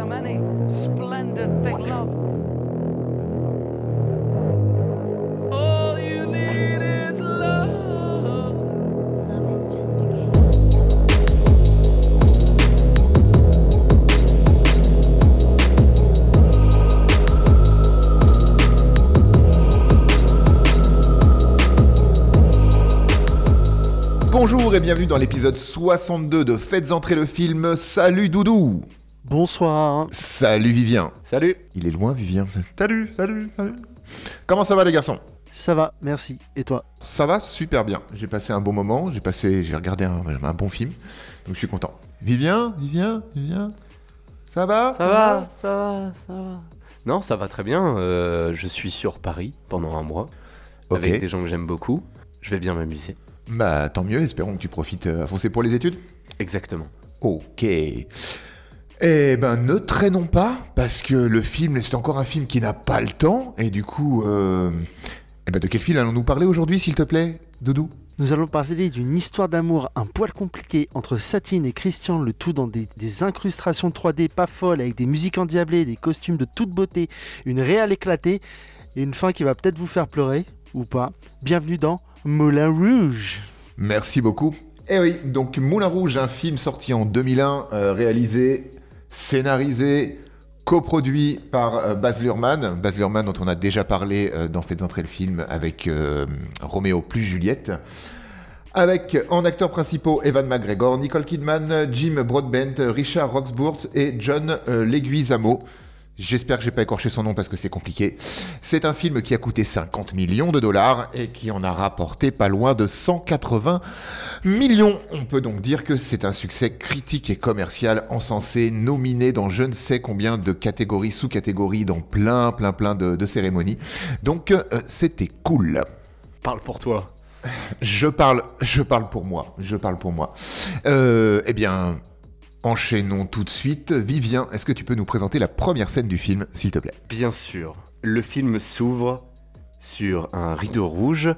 any splendid thing, love. All you need is love. Love is just a game. Bonjour et bienvenue dans l'épisode 62 de Faites entrer le film. Salut Doudou Bonsoir. Salut Vivien Salut Il est loin Vivien Salut, salut, salut Comment ça va les garçons? Ça va, merci. Et toi? Ça va super bien. J'ai passé un bon moment, j'ai passé, j'ai regardé un, un bon film, donc je suis content. Vivien Vivien Vivien? Ça va? Ça va, ça va, ça va. Non, ça va très bien. euh, je suis sur Paris pendant un mois avec des gens que j'aime beaucoup. Je vais bien m'amuser. Bah tant mieux, espérons que tu profites euh, à fond. C'est pour les études? Exactement. Ok. Eh ben, ne traînons pas, parce que le film, c'est encore un film qui n'a pas le temps, et du coup, euh... eh ben, de quel film allons-nous parler aujourd'hui, s'il te plaît, Doudou? Nous allons parler d'une histoire d'amour un poil compliquée entre Satine et Christian, le tout dans des, des incrustations 3D pas folles, avec des musiques endiablées, des costumes de toute beauté, une réelle éclatée, et une fin qui va peut-être vous faire pleurer, ou pas. Bienvenue dans Moulin Rouge. Merci beaucoup. Eh oui, donc Moulin Rouge, un film sorti en 2001, euh, réalisé, scénarisé, coproduit par euh, Baz Luhrmann. Baz Luhrmann dont on a déjà parlé euh, dans Faites entrer le film avec euh, Roméo plus Juliette. Avec en acteurs principaux Evan McGregor, Nicole Kidman, Jim Broadbent, Richard Roxburgh et John Leguizamo. J'espère que j'ai pas écorché son nom parce que c'est compliqué. C'est un film qui a coûté 50 millions de dollars et qui en a rapporté pas loin de 180 millions. On peut donc dire que c'est un succès critique et commercial encensé, nominé dans je ne sais combien de catégories, sous-catégories, dans plein, plein, plein de, de cérémonies. Donc euh, c'était cool. Parle pour toi. Je parle, je parle pour moi. Je parle pour moi. Euh, eh bien, enchaînons tout de suite. Vivien, est-ce que tu peux nous présenter la première scène du film, s'il te plaît? Bien sûr. Le film s'ouvre sur un rideau rouge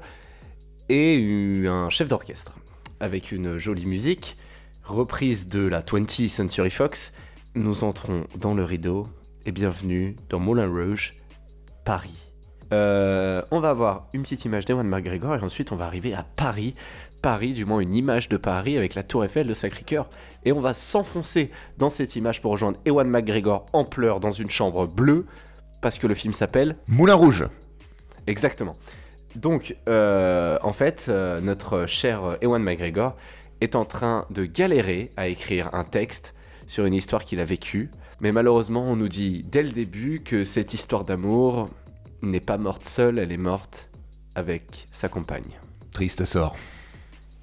et un chef d'orchestre avec une jolie musique reprise de la 20th Century Fox. Nous entrons dans le rideau et bienvenue dans Moulin Rouge, Paris. Euh, on va avoir une petite image d'Ewan McGregor et ensuite on va arriver à Paris. Paris, du moins une image de Paris avec la tour Eiffel, le Sacré-Cœur. Et on va s'enfoncer dans cette image pour rejoindre Ewan McGregor en pleurs dans une chambre bleue parce que le film s'appelle Moulin Rouge. Exactement. Donc, euh, en fait, euh, notre cher Ewan McGregor est en train de galérer à écrire un texte sur une histoire qu'il a vécue. Mais malheureusement, on nous dit dès le début que cette histoire d'amour n'est pas morte seule, elle est morte avec sa compagne. Triste sort.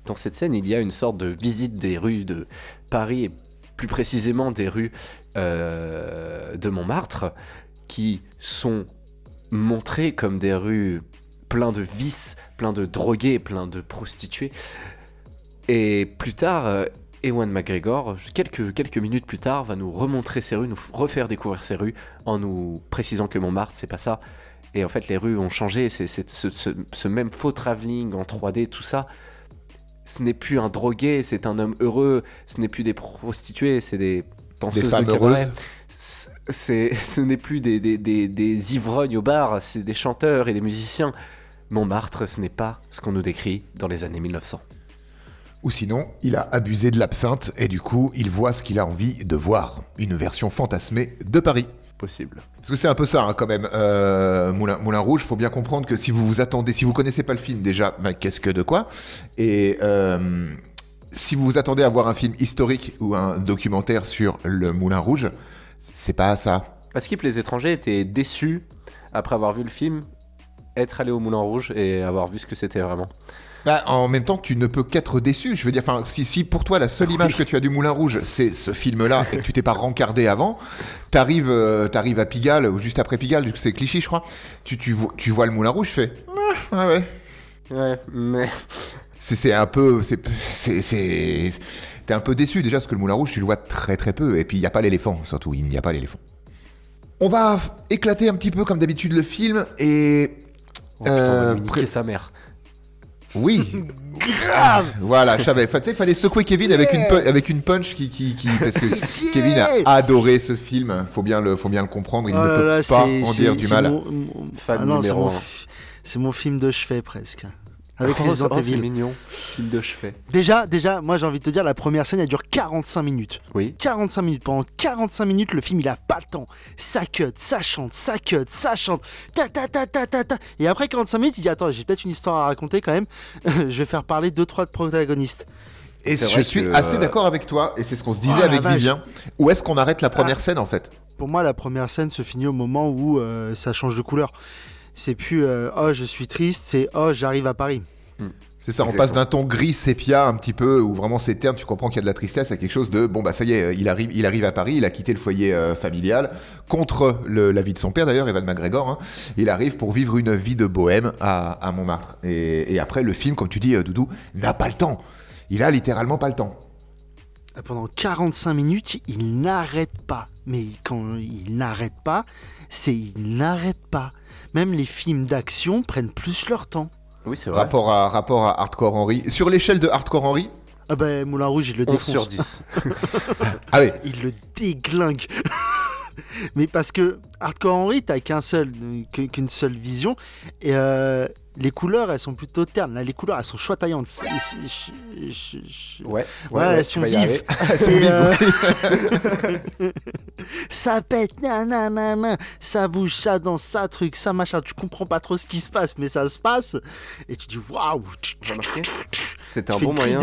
Dans cette scène, il y a une sorte de visite des rues de Paris, et plus précisément des rues euh, de Montmartre, qui sont montrées comme des rues plein de vices, plein de drogués, plein de prostituées. Et plus tard, euh, Ewan McGregor, quelques, quelques minutes plus tard, va nous remontrer ces rues, nous refaire découvrir ces rues, en nous précisant que Montmartre, c'est pas ça. Et en fait, les rues ont changé, c'est c'est ce, ce- ce même faux travelling en 3D, tout ça. Ce n'est plus un drogué, c'est un homme heureux. Ce n'est plus des prostituées, c'est des Des danseuses femmes de cabaret. ce n'est plus des, des, des, des ivrognes au bar, c'est des chanteurs et des musiciens. Montmartre, ce n'est pas ce qu'on nous décrit dans les années 1900. Ou sinon, il a abusé de l'absinthe et du coup, il voit ce qu'il a envie de voir. Une version fantasmée de Paris. Possible. Parce que c'est un peu ça hein, quand même. Euh, Moulin, Moulin Rouge, faut bien comprendre que si vous vous attendez, si vous connaissez pas le film déjà, bah, qu'est-ce que de quoi? Et euh, si vous vous attendez à voir un film historique ou un documentaire sur le Moulin Rouge, c'est pas ça. À Skip, les étrangers étaient déçus après avoir vu le film, être allés au Moulin Rouge et avoir vu ce que c'était vraiment. Bah, en même temps, tu ne peux qu'être déçu. Je veux dire, si, si pour toi la seule image que tu as du Moulin Rouge, c'est ce film-là, et que tu t'es pas rencardé avant, t'arrives, euh, t'arrives à Pigalle ou juste après Pigalle, c'est Clichy, je crois. Tu, tu, vois, tu vois le Moulin Rouge, fais, ah, ouais, ouais. Ouais, mais. C'est, un peu, c'est, t'es un peu déçu déjà parce que le Moulin Rouge, tu le vois très très peu, et puis il n'y a pas l'éléphant, surtout, il n'y a pas l'éléphant. On va éclater un petit peu comme d'habitude le film et Oh putain, on va Euh, niquer sa mère. Oui. Grave Voilà, je savais. Fa- tu sais, Il fallait secouer Kevin avec, une, pu- avec une punch qui, qui, qui- parce que Kevin a adoré ce film. Faut bien le, faut bien le comprendre. Il Oh ne là peut là, pas en dire du mal. mon- mon- Fan Ah non, c'est numéro mon C'est mon film de chevet presque. Avec Oh, Resident oh, c'est Evil. mignon. Film de chevet. Déjà, déjà, moi j'ai envie de te dire, la première scène elle dure 45 minutes. Oui. 45 minutes. Pendant 45 minutes, le film il a pas le temps. Ça cut, ça chante, ça cut, ça chante. Ta ta ta ta ta ta. Et après 45 minutes, il dit Attends, j'ai peut-être une histoire à raconter quand même. je vais faire parler deux trois protagonistes. Et je suis que, assez d'accord avec toi. Et c'est ce qu'on se disait la avec vache. Vivien. Où est-ce qu'on arrête la première scène en fait? Pour moi, la première scène se finit au moment où euh, ça change de couleur. C'est plus euh, Oh, je suis triste, c'est Oh, j'arrive à Paris. C'est ça, on passe d'un ton gris sépia un petit peu, où vraiment c'est terne, tu comprends qu'il y a de la tristesse, à quelque chose de bon bah ça y est, euh, il arrive, il arrive à Paris, il a quitté le foyer euh, familial contre le- la vie de son père d'ailleurs, Evan McGregor. hein. il arrive pour vivre une vie de bohème à, à Montmartre. Et, et après le film, comme tu dis, euh, Doudou, n'a pas le temps. Il a littéralement pas le temps. Pendant 45 minutes, il n'arrête pas. Mais quand il n'arrête pas, c'est il n'arrête pas. Même les films d'action prennent plus leur temps. Oui, c'est vrai. Rapport à rapport à Hardcore Henry. Sur l'échelle de Hardcore Henry, Ah ben Moulin Rouge, il le 11 défonce. sur 10. ah oui, Il le déglingue. Mais parce que Hardcore Henry, t'as qu'un seul, euh, qu'une seule vision. Et euh, les couleurs, elles sont plutôt ternes. Là, les couleurs, elles sont je- je- Ouais. Ouais, elles sont vives. elles sont Et, vives, euh, ouais. ça pète, nanana, ça bouge, ça danse, ça truc, ça machin. Tu comprends pas trop ce qui se passe, mais ça se passe. Et tu dis waouh, C'est un bon moyen.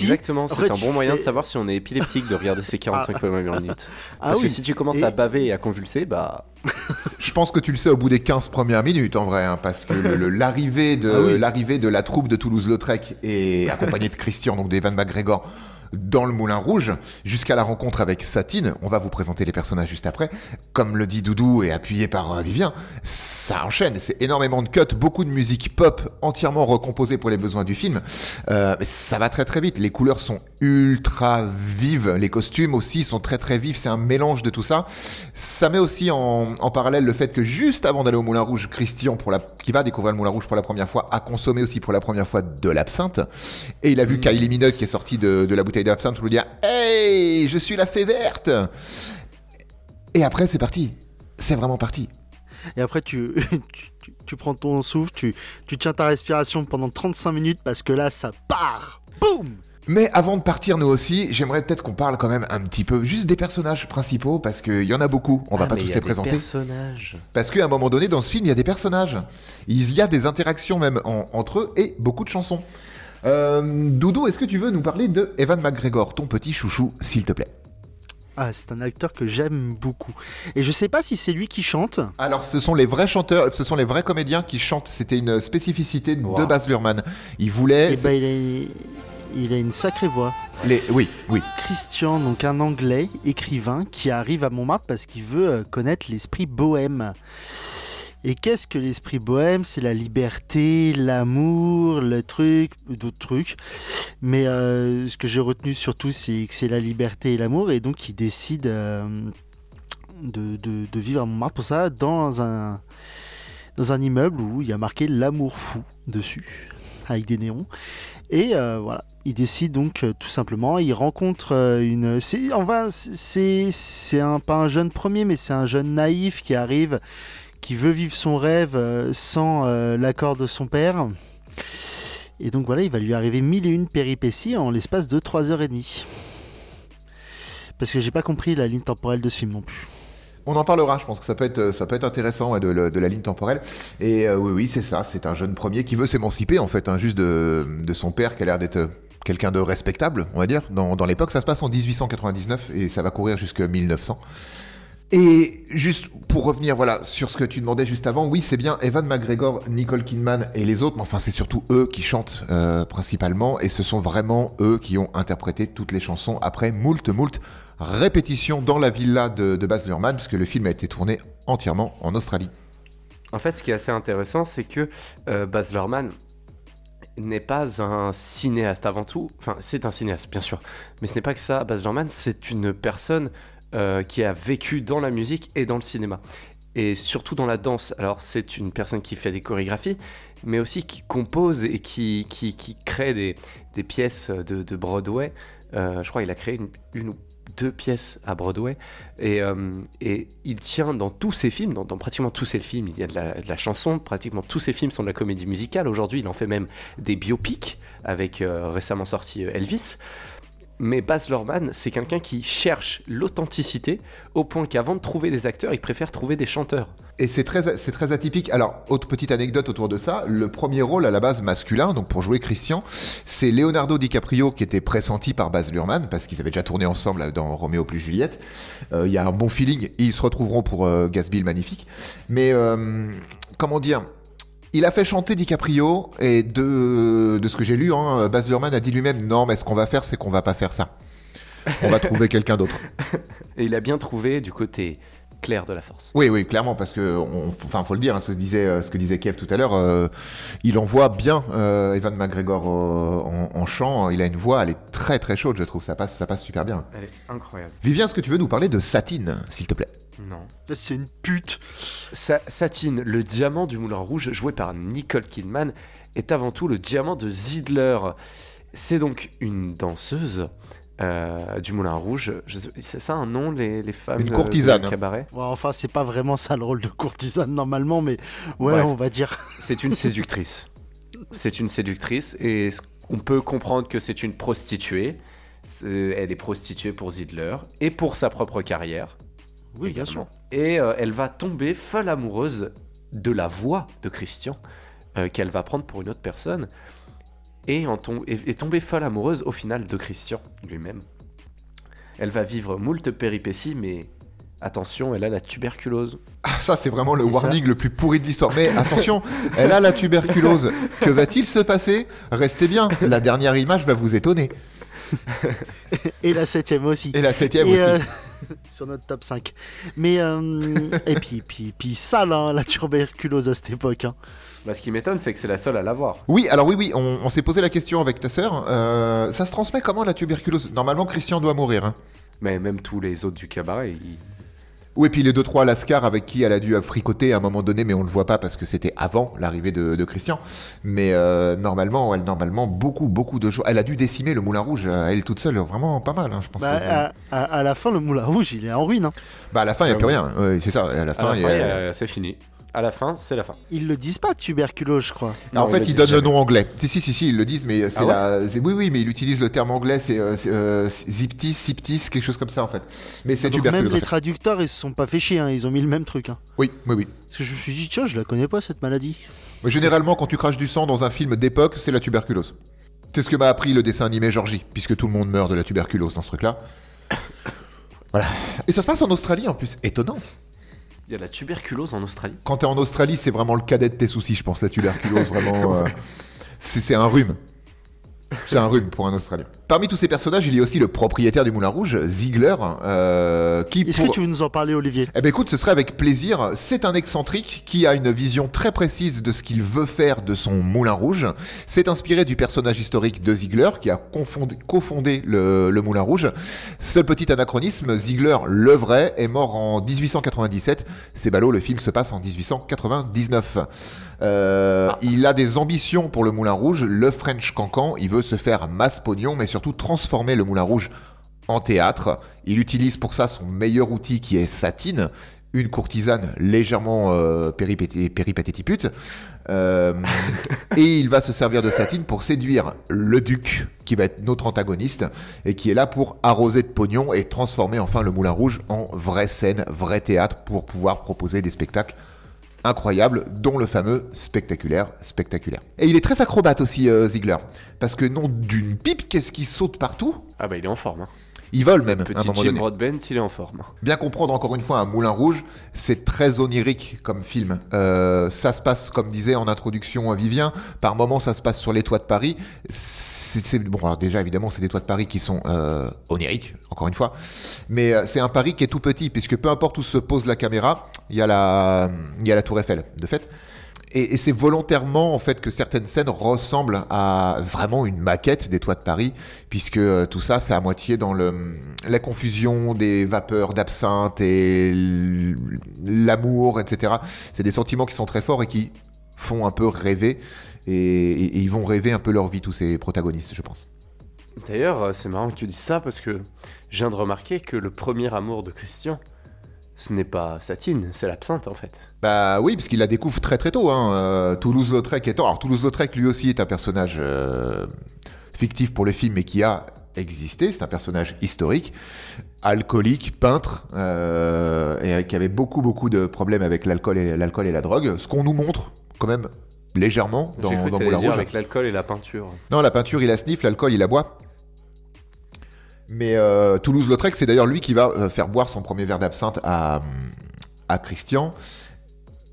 Exactement, En c'est un bon moyen de savoir si on est épileptique de regarder ces 45 premières minutes. Ah Parce que si tu commences à baver et à convulser, bah. Je pense que tu le sais au bout des 15 premières minutes en vrai, hein, parce que l'arrivée de, Ah oui. l'arrivée de la troupe de Toulouse-Lautrec et accompagnée de Christian, donc d'Evan McGregor, dans le Moulin Rouge, jusqu'à la rencontre avec Satine, on va vous présenter les personnages juste après, comme le dit Doudou et appuyé par euh, Vivien, ça enchaîne, c'est énormément de cuts, beaucoup de musique pop entièrement recomposée pour les besoins du film, Euh, ça va très très vite, les couleurs sont ultra vives, les costumes aussi sont très très vifs, c'est un mélange de tout ça. Ça met aussi en, en parallèle le fait que juste avant d'aller au Moulin Rouge, Christian, pour la, qui va découvrir le Moulin Rouge pour la première fois, a consommé aussi pour la première fois de l'absinthe. Et il a vu Kylie Minogue qui est sortie de, de la bouteille d'absinthe lui dire Hey, je suis la fée verte Et après, c'est parti. C'est vraiment parti. Et après, tu, tu, tu- tu prends ton souffle, tu, tu tiens ta respiration pendant 35 minutes parce que là, ça part. Boum Mais avant de partir, nous aussi, j'aimerais peut-être qu'on parle quand même un petit peu juste des personnages principaux, parce qu'il y en a beaucoup. On va Ah, pas mais tous il y a les des présenter. personnages. Parce qu'à un moment donné, dans ce film, il y a des personnages. Il y a des interactions même en- entre eux et beaucoup de chansons. Euh, Doudou, est-ce que tu veux nous parler de Evan McGregor, ton petit chouchou, s'il te plaît? Ah, c'est un acteur que j'aime beaucoup. Et je sais pas si c'est lui qui chante. Alors, ce sont les vrais chanteurs, ce sont les vrais comédiens qui chantent. C'était une spécificité de. Baz Luhrmann. Il voulait. Et ben, il a, il a une sacrée voix. les... Oui, oui. Christian, donc un Anglais écrivain qui arrive à Montmartre parce qu'il veut euh, connaître l'esprit bohème. Et qu'est-ce que l'esprit bohème? C'est la liberté, l'amour, le truc, d'autres trucs. Mais euh, ce que j'ai retenu surtout, c'est que c'est la liberté et l'amour. Et donc, il décide euh, de, de- de vivre à Montmartre pour ça dans un, dans un immeuble où il y a marqué l'amour fou dessus, avec des néons. Et euh, voilà, il décide donc euh, tout simplement, il rencontre euh, une... Enfin, c'est, pas un jeune premier, mais c'est un jeune naïf qui arrive, qui veut vivre son rêve sans l'accord de son père. Et donc voilà, il va lui arriver mille et une péripéties en l'espace de 3 heures et demie. Parce que j'ai pas compris la ligne temporelle de ce film non plus. On en parlera, je pense que ça peut être, intéressant de, la ligne temporelle. Et euh, oui, oui, c'est ça, c'est un jeune premier qui veut s'émanciper en fait, hein, juste de, son père qui a l'air d'être euh, quelqu'un de respectable, on va dire. Dans, dans l'époque, ça se passe en 1899 et ça va courir jusqu'à 1900. Et juste pour revenir voilà sur ce que tu demandais juste avant, oui c'est bien Evan McGregor, Nicole Kidman et les autres, mais enfin c'est surtout eux qui chantent euh, principalement et ce sont vraiment eux qui ont interprété toutes les chansons après moult moult répétitions dans la villa de, de Baz Luhrmann puisque le film a été tourné entièrement en Australie. En fait, ce qui est assez intéressant, c'est que euh, Baz Luhrmann n'est pas un cinéaste avant tout. Enfin, c'est un cinéaste, bien sûr. Mais ce n'est pas que ça. Baz Luhrmann, c'est une personne euh, qui a vécu dans la musique et dans le cinéma. et surtout dans la danse. Alors c'est une personne qui fait des chorégraphies, mais aussi qui compose et qui, qui, crée des, des pièces de, de Broadway. Euh, je crois qu'il a créé une, une ou deux pièces à Broadway. Et, euh, et il tient dans tous ses films, dans, pratiquement tous ses films, il y a de la, de la chanson, pratiquement tous ses films sont de la comédie musicale. Aujourd'hui, il en fait même des biopics avec euh, récemment sorti euh, Elvis. Mais Baz Luhrmann, c'est quelqu'un qui cherche l'authenticité au point qu'avant de trouver des acteurs, il préfère trouver des chanteurs. Et c'est très, c'est très atypique. Alors, autre petite anecdote autour de ça, le premier rôle à la base masculin, donc pour jouer Christian, c'est Leonardo DiCaprio qui était pressenti par Baz Luhrmann, parce qu'ils avaient déjà tourné ensemble dans Roméo plus Juliette. Euh, Il y a un bon feeling, ils se retrouveront pour euh, Gatsby Magnifique. Mais, euh, comment dire il a fait chanter DiCaprio, et de, ce que j'ai lu, hein, Baz Luhrmann a dit lui-même, non, mais ce qu'on va faire, c'est qu'on va pas faire ça. On va trouver quelqu'un d'autre. Et il a bien trouvé du côté clair de la force. Oui, oui, clairement, parce que, on, enfin, faut le dire, hein, ce, que disait, euh, ce que disait Kev tout à l'heure, euh, il envoie bien euh, Evan McGregor euh, en, en chant. Il a une voix, elle est très très chaude, je trouve. Ça passe, ça passe super bien. Elle est incroyable. Vivien, est-ce que tu veux nous parler de Satine, s'il te plaît? Non. C'est une pute. Sa- Satine, le diamant du Moulin Rouge, joué par Nicole Kidman, est avant tout le diamant de Zidler. C'est donc une danseuse euh, du Moulin Rouge. C'est ça un nom, les, les femmes Une de- courtisane, de hein. cabaret? Ouais, enfin, c'est pas vraiment ça le rôle de courtisane normalement, mais ouais, Bref. on va dire. C'est une séductrice. C'est une séductrice et on peut comprendre que c'est une prostituée. Elle est prostituée pour Zidler et pour sa propre carrière. Oui, bien sûr. également. Et euh, elle va tomber folle amoureuse de la voix de Christian, euh, qu'elle va prendre pour une autre personne, et, en tom- et, et tomber folle amoureuse au final de Christian lui-même. Elle va vivre moult péripéties, mais attention, elle a la tuberculose. Ah, Ça, c'est vraiment le Et ça warning le plus pourri de l'histoire. Mais attention, elle a la tuberculose. Que va-t-il se passer? Restez bien, la dernière image va vous étonner. Et la septième aussi. Et la septième Et, aussi. euh, sur notre top 5. Mais, euh, et puis, puis, puis sale, hein, la tuberculose à cette époque. hein. Bah, ce qui m'étonne, c'est que c'est la seule à l'avoir. Oui, alors oui, oui, on, on s'est posé la question avec ta sœur. Euh, ça se transmet comment la tuberculose? Normalement, Christian doit mourir. Hein. Mais même tous les autres du cabaret, ils- Oui, et puis les deux trois Lascar avec qui elle a dû fricoter à un moment donné, mais on le voit pas parce que c'était avant l'arrivée de, de Christian. Mais euh, normalement, elle normalement beaucoup beaucoup de jours. Elle a dû décimer le Moulin Rouge à elle toute seule, vraiment pas mal, hein, je pense. Bah, à, à- à la fin, le moulin rouge, il est en ruine. hein. Bah à la fin, il y a plus rien. Ouais, c'est ça. À la fin, fin, c'est fini. À la fin, c'est la fin. Ils le disent pas, tuberculose, je crois. en fait, ils donnent le nom anglais. Si, si, si, si, ils le disent, mais c'est Ah ouais la. Oui, oui, mais ils utilisent le terme anglais, c'est euh, c'est, euh, ziptis, siptis, quelque chose comme ça en fait. Mais c'est tuberculose. même en les fait. traducteurs, ils se sont pas fait chier, hein, ils ont mis le même truc. hein. Oui, oui, oui. Parce que je me suis dit, tiens, je la connais pas cette maladie. Mais Généralement, quand tu craches du sang dans un film d'époque, c'est la tuberculose. C'est ce que m'a appris le dessin animé Georgie, puisque tout le monde meurt de la tuberculose dans ce truc-là. Voilà. Et ça se passe en Australie en plus, étonnant. Il y a la tuberculose en Australie. Quand t'es en Australie, c'est vraiment le cadet de tes soucis, je pense, la tuberculose, vraiment. euh, c'est c'est un rhume. C'est un rhume pour un Australien. Parmi tous ces personnages, il y a aussi le propriétaire du Moulin Rouge, Ziegler, euh, qui Est-ce pour... que tu veux nous en parler, Olivier? Eh ben écoute, ce serait avec plaisir. C'est un excentrique qui a une vision très précise de ce qu'il veut faire de son Moulin Rouge. C'est inspiré du personnage historique de Ziegler qui a confondé- cofondé le, le Moulin Rouge. Seul petit anachronisme, Ziegler, le vrai, est mort en 1897. C'est ballot, le film se passe en 1899. Euh, Il a des ambitions pour le Moulin Rouge, le French Cancan. Il veut se faire masse pognon, mais surtout transformer le Moulin Rouge en théâtre. Il utilise pour ça son meilleur outil qui est Satine, une courtisane légèrement euh, péripatétipute. Euh, et il va se servir de Satine pour séduire le duc, qui va être notre antagoniste, et qui est là pour arroser de pognon et transformer enfin le Moulin Rouge en vraie scène, vrai théâtre, pour pouvoir proposer des spectacles incroyables, dont le fameux spectaculaire spectaculaire. Et il est très acrobate aussi, euh, Ziegler, parce que non d'une pipe, qu'est-ce qui saute partout? Ah bah il est en forme. Hein. Il vole même, à un Petit moment Jim. Broadbent, il est en forme. Bien comprendre encore une fois un Moulin Rouge, c'est très onirique comme film. Euh, ça se passe, comme disait en introduction à Vivien, par moments ça se passe sur les toits de Paris. C'est bon, alors déjà évidemment c'est des toits de Paris qui sont euh, oniriques, encore une fois, mais euh, c'est un Paris qui est tout petit puisque peu importe où se pose la caméra, il y a la, il y a la Tour Eiffel de fait. Et, c'est volontairement en fait que certaines scènes ressemblent à vraiment une maquette des toits de Paris, puisque euh, tout ça, c'est à moitié dans la confusion des vapeurs d'absinthe et l'amour, etc. C'est des sentiments qui sont très forts et qui font un peu rêver, et, et- et ils vont rêver un peu leur vie, tous ces protagonistes, je pense. D'ailleurs, euh, c'est marrant que tu dises ça parce que je viens de remarquer que le premier amour de Christian, ce n'est pas Satine, c'est l'absinthe en fait. Bah oui, parce qu'il la découvre très très tôt. Hein. euh, Toulouse-Lautrec étant. Alors Toulouse-Lautrec, lui aussi, est un personnage euh, fictif pour le film, mais qui a existé. C'est un personnage historique, alcoolique, peintre, euh, et qui avait beaucoup beaucoup de problèmes avec l'alcool et, l'alcool et la drogue. Ce qu'on nous montre quand même légèrement dans, J'ai cru dans Moulin dire Rouge. avec l'alcool et la peinture. Non, la peinture, il la sniffe, l'alcool, il la boit. Mais euh, Toulouse-Lautrec, c'est d'ailleurs lui qui va euh, faire boire son premier verre d'absinthe à, à Christian.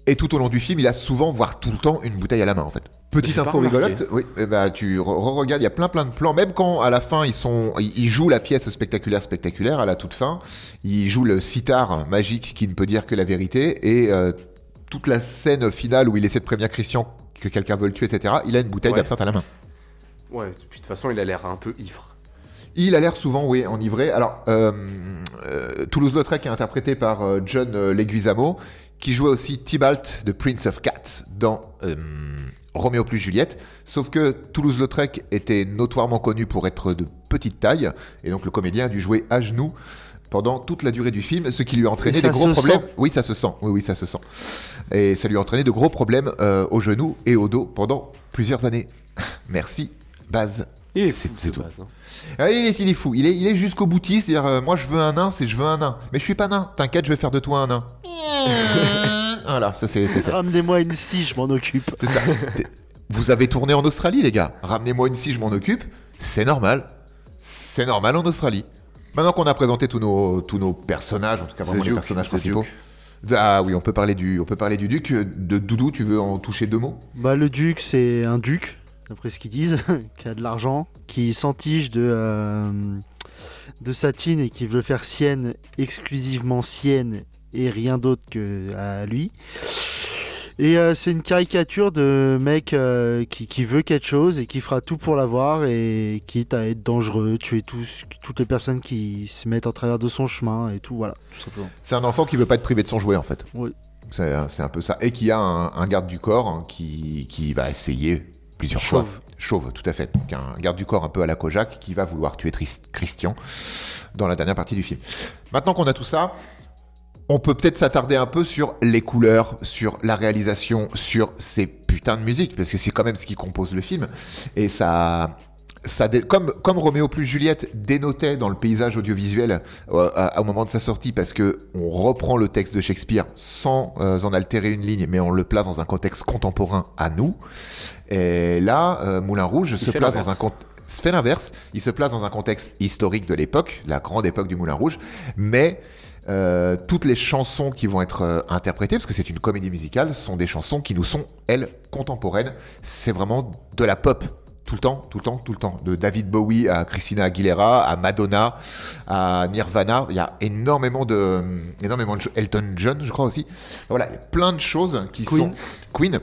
Et tout au long du film, il a souvent, voire tout le temps, une bouteille à la main, en fait. Petite info rigolote, oui, eh ben, tu re- re-regardes, il y a plein plein de plans, même quand à la fin ils sont, ils ils jouent la pièce spectaculaire spectaculaire, à la toute fin, ils jouent le sitar magique qui ne peut dire que la vérité, et euh, toute la scène finale où il essaie de prévenir Christian que quelqu'un veut le tuer, etc., il a une bouteille Ouais. d'absinthe à la main. Ouais, puis de toute façon, il a l'air un peu ivre. Il a l'air souvent, oui, enivré. Alors, euh, euh, Toulouse-Lautrec est interprété par euh, John Leguizamo, qui jouait aussi Tybalt de Prince of Cats dans Roméo plus Juliette. Sauf que Toulouse-Lautrec était notoirement connu pour être de petite taille, et donc le comédien a dû jouer à genoux pendant toute la durée du film, ce qui lui a entraîné des gros problèmes. sent. Oui, ça se sent. Oui, oui, ça se sent. Et ça lui a entraîné de gros problèmes euh, aux genoux et au dos pendant plusieurs années. Merci, Baz. Il est C'est- fou, c'est de tout. base, hein. Ah, il, est, il est fou, il est, il est jusqu'au boutiste, c'est-à-dire euh, moi je veux un nain, c'est je veux un nain. Mais je suis pas nain, t'inquiète, je vais faire de toi un nain. voilà, ça c'est c'est fait. Ramenez-moi une scie, je m'en occupe. C'est ça. Vous avez tourné en Australie les gars, ramenez-moi une scie, je m'en occupe. C'est normal. C'est normal en Australie. Maintenant qu'on a présenté tous nos, tous nos personnages, en tout cas vraiment les Duke, personnages principaux. Duke. Ah oui, on peut parler du, on peut parler du duc. De Doudou, tu veux en toucher deux mots? Bah, le duc, c'est un duc, d'après ce qu'ils disent, qui a de l'argent, qui s'entige de, euh, de Satine et qui veut faire sienne, exclusivement sienne, et rien d'autre que à lui. Et euh, c'est une caricature de mec euh, qui, qui veut quelque chose et qui fera tout pour l'avoir et quitte à être dangereux, tuer tous, toutes les personnes qui se mettent en travers de son chemin et tout, voilà, tout simplement. C'est un enfant qui veut pas être privé de son jouet en fait. Oui. C'est un peu ça. Et qui a un, un garde du corps hein, qui, qui va essayer plusieurs Chauve. fois. Chauve, tout à fait. Donc un garde du corps un peu à la Kojak qui va vouloir tuer Christian dans la dernière partie du film. Maintenant qu'on a tout ça, on peut peut-être s'attarder un peu sur les couleurs, sur la réalisation, sur ces putains de musiques, parce que c'est quand même ce qui compose le film. Et ça, ça dé- comme, comme Roméo plus Juliette dénotait dans le paysage audiovisuel euh, à- au moment de sa sortie, parce que on reprend le texte de Shakespeare sans euh, en altérer une ligne, mais on le place dans un contexte contemporain à nous. Et là, euh, Moulin Rouge se place dans un contexte fait l'inverse, il se place dans un contexte historique de l'époque, la grande époque du Moulin Rouge, mais euh, toutes les chansons qui vont être euh, interprétées, parce que c'est une comédie musicale, sont des chansons qui nous sont, elles, contemporaines. C'est vraiment de la pop. Tout le temps, tout le temps, tout le temps. De David Bowie à Christina Aguilera, à Madonna, à Nirvana. Il y a énormément de, énormément de choses. Elton John, je crois aussi. Voilà, il y a plein de choses qui Queen. sont. Queen.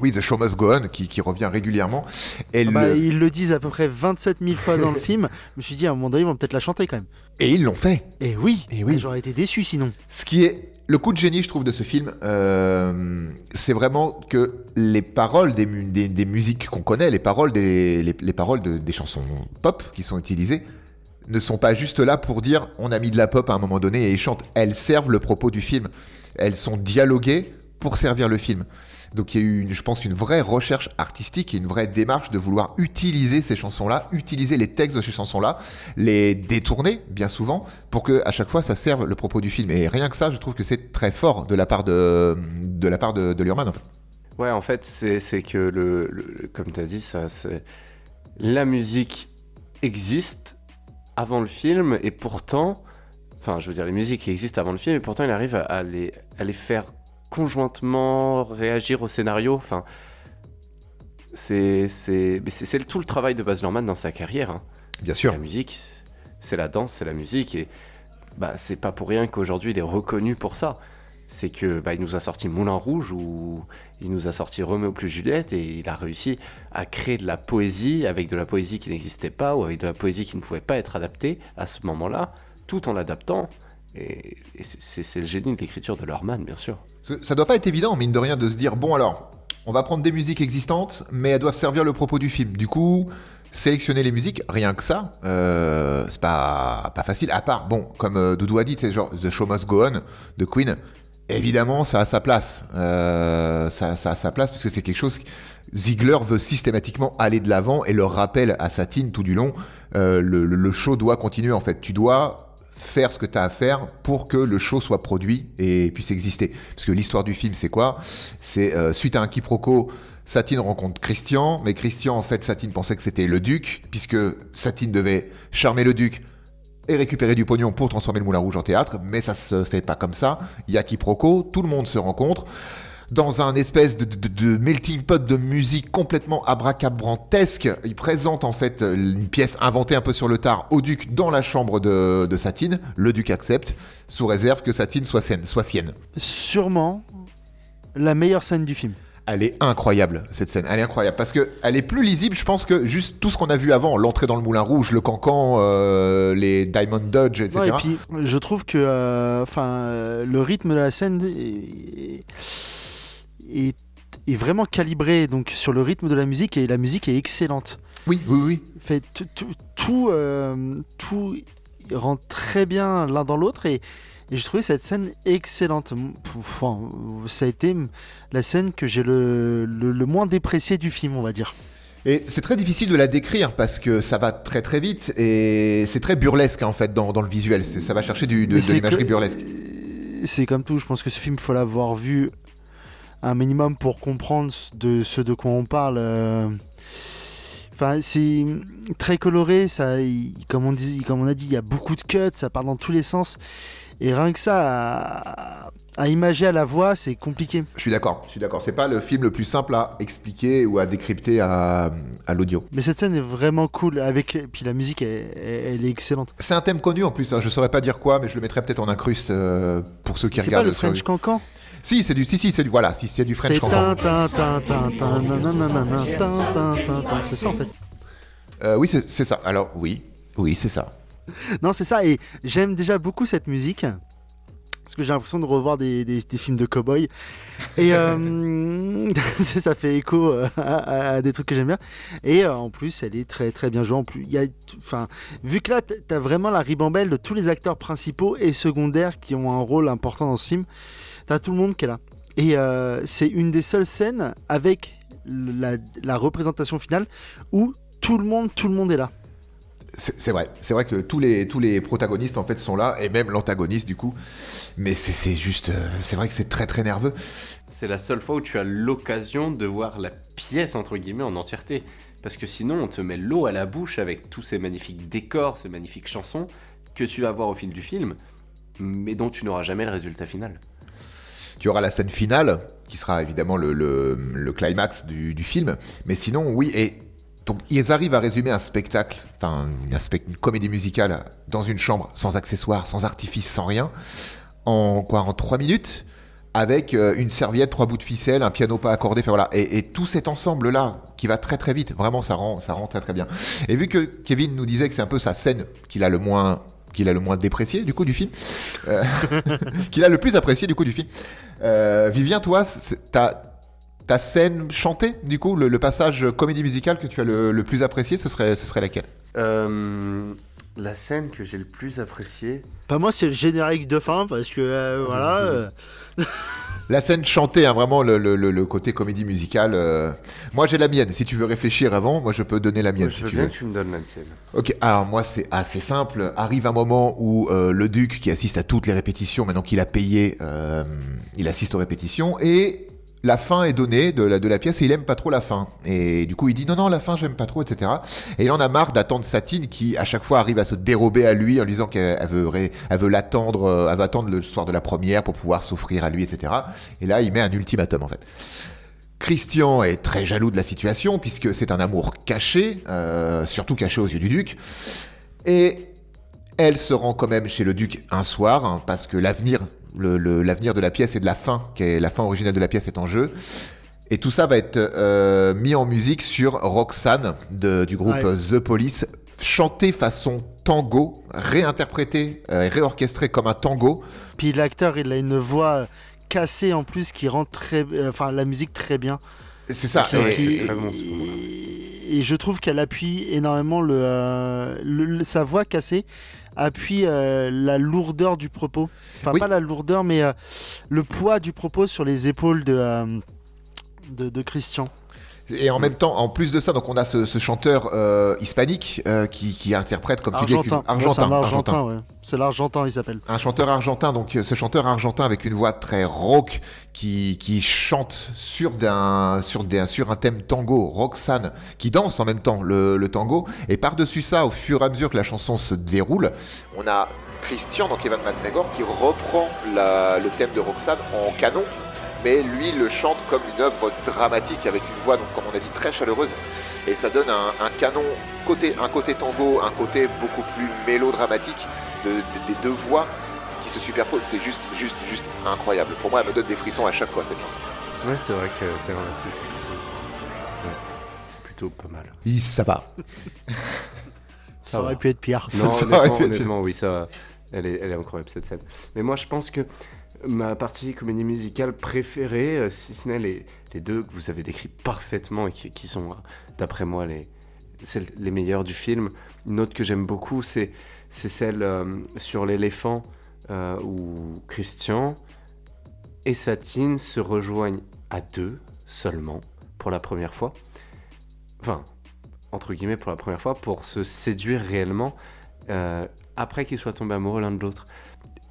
Oui, The Show Must Go On, qui, qui revient régulièrement. Et, Ah bah, le- Ils le disent à peu près 27 000 fois dans le film. Je me suis dit, à un moment donné, ils vont peut-être la chanter quand même. et ils l'ont fait. Et oui, Eh oui. j'aurais été déçu sinon. Ce qui est le coup de génie, je trouve, de ce film, euh, c'est vraiment que les paroles des, mu- des- des musiques qu'on connaît, les paroles des, les paroles de- des chansons pop qui sont utilisées, ne sont pas juste là pour dire on a mis de la pop à un moment donné et ils chantent. Elles servent le propos du film. Elles sont dialoguées pour servir le film. Donc il y a eu, une- je pense, une vraie recherche artistique et une vraie démarche de vouloir utiliser ces chansons-là, utiliser les textes de ces chansons-là, les détourner bien souvent pour que à chaque fois ça serve le propos du film. Et rien que ça, je trouve que c'est très fort de la part de, de la part de, Luhrmann, en fait. Ouais, en fait, c'est que, le, comme tu as dit, ça, c'est- la musique existe avant le film et pourtant, enfin, je veux dire, les musiques existent avant le film et pourtant, il arrive à, à les, à les faire conjointement réagir au scénario. Enfin, c'est tout le travail de Baz Luhrmann dans sa carrière. hein. Bien sûr. La musique, c'est la danse, c'est la musique et bah c'est pas pour rien qu'aujourd'hui il est reconnu pour ça. c'est que bah, il nous a sorti Moulin Rouge ou il nous a sorti Roméo plus Juliette et il a réussi à créer de la poésie avec de la poésie qui n'existait pas ou avec de la poésie qui ne pouvait pas être adaptée à ce moment-là, tout en l'adaptant. Et, c'est le génie de l'écriture de Lorman, bien sûr. Ça doit pas être évident, mine de rien, de se dire bon alors, on va prendre des musiques existantes, mais elles doivent servir le propos du film. Du coup, sélectionner les musiques, rien que ça, euh, c'est pas, facile. À part, bon, comme euh, Doudou a dit, c'est genre The Show Must Go On de Queen. Évidemment, ça a sa place. Euh, ça, a sa place puisque c'est quelque chose. Ziegler veut systématiquement aller de l'avant et le rappelle à Satine tout du long. euh, le show doit continuer en fait. Tu dois faire ce que tu as à faire pour que le show soit produit et puisse exister. Parce que l'histoire du film, c'est quoi? C'est euh, suite à un quiproquo, Satine rencontre Christian, mais Christian, en fait, Satine pensait que c'était le duc, puisque Satine devait charmer le duc et récupérer du pognon pour transformer le Moulin Rouge en théâtre, mais ça se fait pas comme ça. Il y a quiproquo, tout le monde se rencontre dans un espèce de, de- de melting pot de musique complètement abracabrantesque. Il présente en fait euh, une pièce inventée un peu sur le tard au duc dans la chambre de, de Satine. Le duc accepte, sous réserve que Satine soit, sienne- soit sienne. Sûrement la meilleure scène du film. Elle est incroyable, cette scène. Elle est incroyable parce que elle est plus lisible, je pense, que juste tout ce qu'on a vu avant. L'entrée dans le Moulin Rouge, le cancan, euh, les Diamond Dodge, etc. Ouais, et puis, je trouve que enfin, euh, le rythme de la scène est, est- est vraiment calibré donc, sur le rythme de la musique et la musique est excellente. Oui, oui, oui. Fait, tout, tout, tout, euh, tout rentre très bien l'un dans l'autre et, et je trouvais cette scène excellente. Enfin, ça a été la scène que j'ai le, le, le moins dépréciée du film, on va dire. Et c'est très difficile de la décrire parce que ça va très très vite et c'est très burlesque en fait dans, dans le visuel. Ça va chercher du, de, de l'imagerie que- burlesque. C'est comme tout, je pense que ce film, faut l'avoir vu un minimum pour comprendre de ce de quoi on parle. euh. Enfin, c'est très coloré, ça, comme, on dit, comme on a dit, il y a beaucoup de cuts, ça part dans tous les sens. Et rien que ça, à, à imager à la voix, c'est compliqué. Je suis d'accord, je suis d'accord. C'est pas le film le plus simple à expliquer ou à décrypter à, à l'audio. Mais cette scène est vraiment cool, avec, puis la musique, elle, est excellente. C'est un thème connu en plus, hein. je saurais pas dire quoi, mais je le mettrais peut-être en incruste euh, pour ceux qui C'est pas regardent. le French Cancan? Si, c'est du, si, si, c'est du, voilà, si c'est du French C'est Cancan. ça en fait. Euh, oui, c'est ça. Alors, oui, oui, c'est ça. Non, c'est ça. Et j'aime déjà beaucoup cette musique. Parce que j'ai l'impression de revoir des, des- des films de cow-boy. Et euh, ça fait écho euh, à, à des trucs que j'aime bien. Et euh, en plus, elle est très très bien jouée. En plus, y a, enfin, vu que là, t- t'as vraiment la ribambelle de tous les acteurs principaux et secondaires qui ont un rôle important dans ce film. T'as tout le monde qui est là. Et euh, c'est une des seules scènes avec la, la représentation finale où tout le monde, tout le monde est là. C'est vrai, c'est vrai que tous les, tous les protagonistes en fait sont là, et même l'antagoniste du coup. Mais c'est c'est juste, euh, c'est vrai que c'est très très nerveux. C'est la seule fois où tu as l'occasion de voir la pièce entre guillemets en entièreté. Parce que sinon, on te met l'eau à la bouche avec tous ces magnifiques décors, ces magnifiques chansons que tu vas voir au fil du film, mais dont tu n'auras jamais le résultat final. Tu auras la scène finale, qui sera évidemment le, climax du, film. Mais sinon, oui, et donc ils arrivent à résumer un spectacle, une comédie musicale dans une chambre, sans accessoires, sans artifice, sans rien, en quoi, en trois minutes, avec euh, une serviette, trois bouts de ficelle, un piano pas accordé, enfin voilà, et, et tout cet ensemble là qui va très très vite, vraiment ça rend ça rend très très bien. Et vu que Kevin nous disait que c'est un peu sa scène qu'il a le moins qu'il a le moins déprécié du coup du film, euh, qu'il a le plus apprécié du coup du film. Euh, Vivien, toi, c'est- ta, ta scène chantée, du coup, le, le passage comédie musicale que tu as le, le plus apprécié, ce serait, ce serait laquelle? Euh, la scène que j'ai le plus appréciée, Pas moi, c'est le générique de fin parce que euh, voilà. La scène chantée, hein, vraiment le, le- le- côté comédie musicale. euh, Moi, j'ai la mienne. Si tu veux réfléchir avant, moi, je peux donner la mienne. je si veux tu bien veux. que tu me donnes la tienne. Ok, alors moi c'est assez simple. Arrive un moment où euh, le duc qui assiste à toutes les répétitions, maintenant qu'il a payé, euh, il assiste aux répétitions et la fin est donnée de la, pièce et il aime pas trop la fin. Et du coup il dit non non la fin j'aime pas trop etc. Et il en a marre d'attendre Satine qui à chaque fois arrive à se dérober à lui en lui disant qu'elle elle veut, elle veut l'attendre, euh, elle va attendre le soir de la première pour pouvoir s'offrir à lui etc. Et là il met un ultimatum en fait. Christian est très jaloux de la situation puisque c'est un amour caché, euh, surtout caché aux yeux du duc. Et elle se rend quand même chez le duc un soir hein, parce que l'avenir L'avenir de la pièce et de la fin, qui est la fin originale de la pièce est en jeu. Et tout ça va être euh, mis en musique sur Roxane de- du groupe Ouais. The Police, chanté façon tango, réinterprété euh, et réorchestré comme un tango. Puis l'acteur, il a une voix cassée en plus qui rend très, euh, enfin la musique très bien. C'est ça. Qui- et- qui- et- très bon, ce moment-là. et, et je trouve qu'elle appuie énormément le, euh, le- le- sa voix cassée appuie euh, la lourdeur du propos. Enfin Oui. pas la lourdeur, mais euh, le poids du propos sur les épaules de euh, de, de Christian. Et en même temps, en plus de ça, donc on a ce, ce chanteur euh, hispanique euh, qui, qui interprète, comme tu dis, Argentin. C'est argentin, argentin. argentin, ouais. C'est l'argentin, il s'appelle. Un chanteur argentin, donc euh, ce chanteur argentin avec une voix très rauque qui, qui chante sur, d'un, sur, sur un thème tango, Roxane, qui danse en même temps le, le tango. Et par-dessus ça, au fur et à mesure que la chanson se déroule, on a Christian, donc Evan McGregor, qui reprend la- le thème de Roxane en canon, mais lui le chante comme une œuvre dramatique avec une voix, donc comme on a dit, très chaleureuse. Et ça donne un, un canon, côté, un côté tango, un côté beaucoup plus mélodramatique de- de- des deux voix qui se superposent. C'est juste, juste, juste incroyable. Pour moi, elle me donne des frissons à chaque fois cette chanson. Ouais, c'est vrai que c'est vrai, c'est- c'est plutôt... ouais, c'est plutôt pas mal. Oui, ça va. Ça, Ça aurait va. pu être pire. Non, Ça honnêtement, pu être- honnêtement, oui, ça, elle est, elle est incroyable cette scène. Mais moi, je pense que ma partie comédie musicale préférée, euh, si ce n'est les, deux que vous avez décrits parfaitement et qui, sont, euh, d'après moi, les, celles- les meilleures du film. Une autre que j'aime beaucoup, c'est celle euh, sur l'éléphant où Christian et Satine se rejoignent à deux seulement pour la première fois. Enfin, entre guillemets, pour la première fois, pour se séduire réellement après qu'ils soient tombés amoureux l'un de l'autre.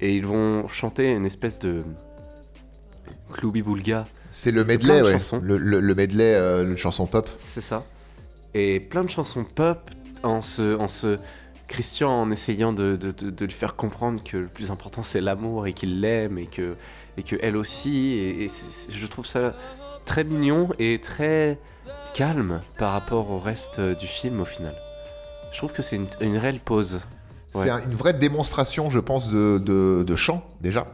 Et ils vont chanter une espèce de Cloubi Boulga, C'est le medley, ouais. Le, le- le medley, euh, une chanson pop. c'est ça. Et plein de chansons pop en se, en se Christian en essayant de, de- de- de lui faire comprendre que le plus important c'est l'amour et qu'il l'aime et que, et que elle aussi. Et, je trouve ça très mignon et très calme par rapport au reste du film au final. Je trouve que c'est une, une réelle pause. C'est Ouais. une vraie démonstration, je pense, de, de, de chant, déjà.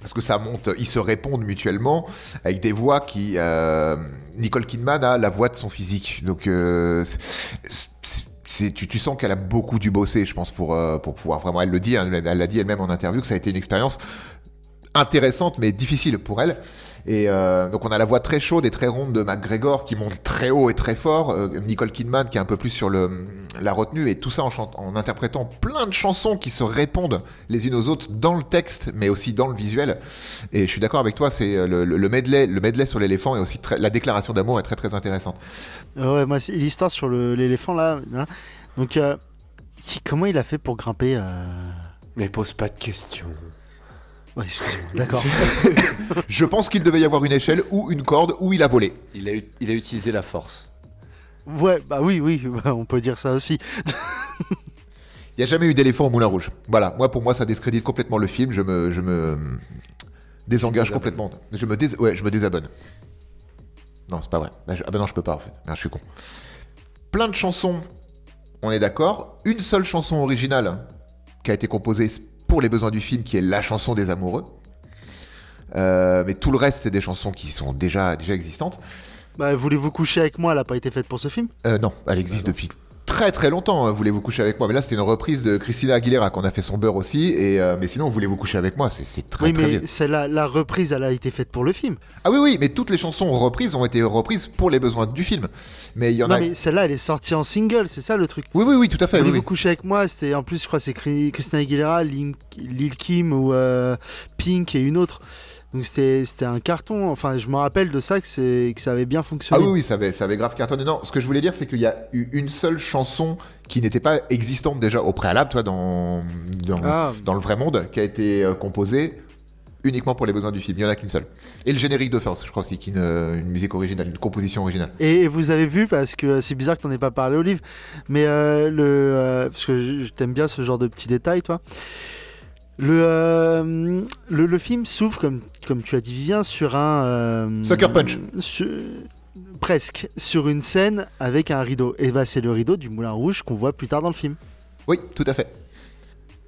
Parce que ça monte, ils se répondent mutuellement avec des voix qui. euh, Nicole Kidman a la voix de son physique. Donc, euh, c'est- tu sens qu'elle a beaucoup dû bosser, je pense, pour, euh, pour pouvoir vraiment. Elle le dit, hein, elle l'a dit elle-même en interview, que ça a été une expérience intéressante mais difficile pour elle. Et euh, donc on a la voix très chaude et très ronde de McGregor qui monte très haut et très fort, euh, Nicole Kidman qui est un peu plus sur le, la retenue et tout ça en, interprétant plein de chansons qui se répondent les unes aux autres dans le texte mais aussi dans le visuel. Et je suis d'accord avec toi, c'est euh, le, le- le medley, le medley sur l'éléphant et aussi très- la déclaration d'amour est très très intéressante. Euh, ouais, moi, c'est l'histoire sur l'éléphant là. hein. Donc, euh, qui- comment il a fait pour grimper euh, Mais pose pas de questions. Ouais, excusez-moi. D'accord. Je pense qu'il devait y avoir une échelle ou une corde où il a volé. Il a, eu- il a utilisé la force. ouais, bah oui, oui, bah, on peut dire ça aussi. Il n'y a jamais eu d'éléphant au Moulin Rouge. Voilà, moi pour moi ça discrédite complètement le film, je me, je me désengage complètement. Je me, dés... ouais, je me désabonne. Non, c'est pas vrai. Bah, je- Ah ben non, je peux pas en fait. Merde, je suis con. Plein de chansons, on est d'accord. Une seule chanson originale qui a été composée pour les besoins du film, qui est la chanson des amoureux. Euh, mais tout le reste, c'est des chansons qui sont déjà, déjà existantes. Bah, voulez-vous coucher avec moi Elle a pas été faite pour ce film? Euh, non, elle existe depuis très très longtemps. hein, Voulez-vous coucher avec moi Mais là, c'était une reprise de Christina Aguilera qu'on a fait son beurre aussi. Et euh, mais sinon, voulez-vous coucher avec moi C'est c'est très oui, très mais bien. celle-là, la reprise, elle a été faite pour le film. Ah oui, oui, mais toutes les chansons reprises ont été reprises pour les besoins du film. Mais il y en non, a. mais celle-là, elle est sortie en single, c'est ça le truc? Oui, oui, oui, tout à fait. Voulez-vous oui. coucher avec moi? C'était en plus, je crois, c'est Christina Aguilera, Lil, Lil Kim ou euh, Pink et une autre. Donc c'était un carton. Enfin, je me rappelle de ça que que ça avait bien Ah fonctionné. oui, oui, ça avait, ça avait grave cartonné. Non, ce que je voulais dire, c'est qu'il y a eu une seule chanson qui n'était pas existante déjà au préalable, toi, dans, dans, Ah. dans le vrai monde, qui a été euh, composée uniquement pour les besoins du film. Il n'y en a qu'une seule. Et le générique de Force, je crois aussi, une, musique originale, une composition originale. Et vous avez vu, parce que c'est bizarre que t'en aies pas parlé, Olive, mais euh, le, euh, parce que je, je t'aime bien ce genre de petits détails, toi. Le, euh, le, le film s'ouvre, comme, comme tu as dit, Vivien, sur un. euh, Sucker Punch. sur- presque, sur une scène avec un rideau. Et bah, c'est le rideau du Moulin Rouge qu'on voit plus tard dans le film. Oui, tout à fait.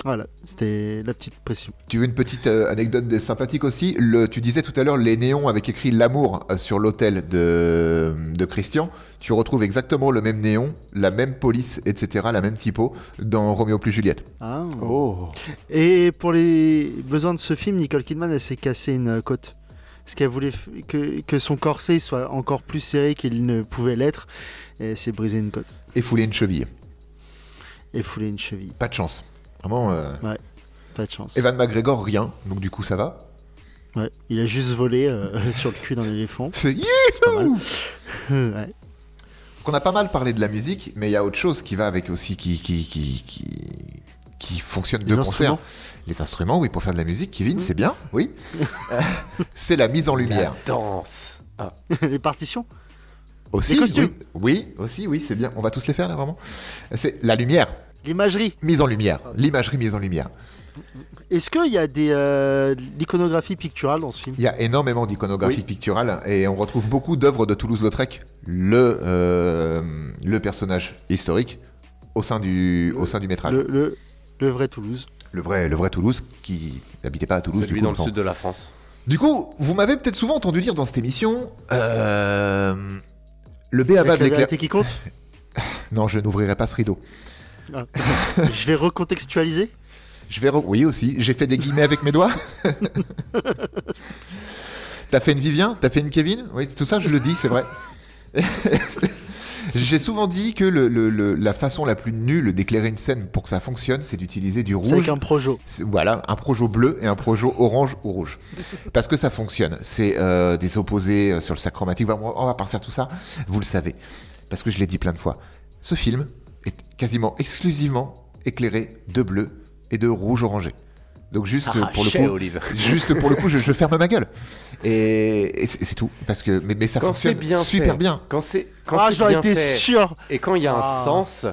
Voilà, c'était la petite pression. Tu veux une petite euh, anecdote des- sympathique aussi? Le, Tu disais tout à l'heure les néons avec écrit l'amour euh, sur l'hôtel de, de Christian. Tu retrouves exactement le même néon, la même police, etc., la même typo dans Roméo plus Juliette. Ah. Oh. Et pour les besoins de ce film, Nicole Kidman, elle s'est cassée une côte. Parce qu'elle voulait que, que son corset soit encore plus serré qu'il ne pouvait l'être. Et elle s'est brisé une côte. Et fouler une cheville. Et foulé une cheville. Pas de chance. Vraiment. euh, Pas de chance. Evan McGregor, rien. Donc du coup, ça va. Ouais, il a juste volé euh, sur le cul d'un éléphant. C'est C'est pas mal. ouais. qu'on a pas mal parlé de la musique, mais il y a autre chose qui va avec aussi, qui, qui, qui, qui, qui fonctionne de Les concert. instruments. Les instruments, oui, pour faire de la musique, Kevin, c'est bien, oui. C'est la mise en lumière. Danse. Ah. les partitions. Aussi, Les costumes. Oui, oui, aussi, oui, c'est bien. On va tous les faire là, vraiment. C'est la lumière, L'imagerie. mise en lumière, l'imagerie mise en lumière. Est-ce qu'il y a des euh, l'iconographie picturale dans ce film? Il y a énormément d'iconographie Oui. picturale et on retrouve beaucoup d'œuvres de Toulouse-Lautrec, le, euh, le personnage historique, au sein du, au sein du métrage. le, le, le vrai Toulouse. Le vrai, le vrai Toulouse qui n'habitait pas à Toulouse. Celui du coup, dans le sud de la France. Du coup, vous m'avez peut-être souvent entendu dire dans cette émission euh, le B à bas Avec de la l'éclair. vérité qui compte? Non, je n'ouvrirai pas ce rideau. Je vais recontextualiser. Je vais. re- Oui aussi. J'ai fait des guillemets avec mes doigts. T'as fait une Vivien? T'as fait une Kevin? Oui, tout ça, je le dis, c'est vrai. J'ai souvent dit que le- le- le- la façon la plus nulle d'éclairer une scène pour que ça fonctionne, c'est d'utiliser du C'est avec rouge un projo. Voilà, un projo bleu et un projo orange ou rouge. Parce que ça fonctionne. C'est euh, des opposés euh, sur le sac chromatique. On va pas refaire tout ça, vous le savez. Parce que je l'ai dit plein de fois. Ce film quasiment exclusivement éclairé de bleu et de rouge orangé. Donc juste Ah, pour chez coup, juste pour le coup, je, je ferme ma gueule. Et, et c'est tout. Parce que mais, mais ça Quand fonctionne bien super fait. bien. Quand c'est quand Ah, été fait sûr. et quand il y a un Ah. sens,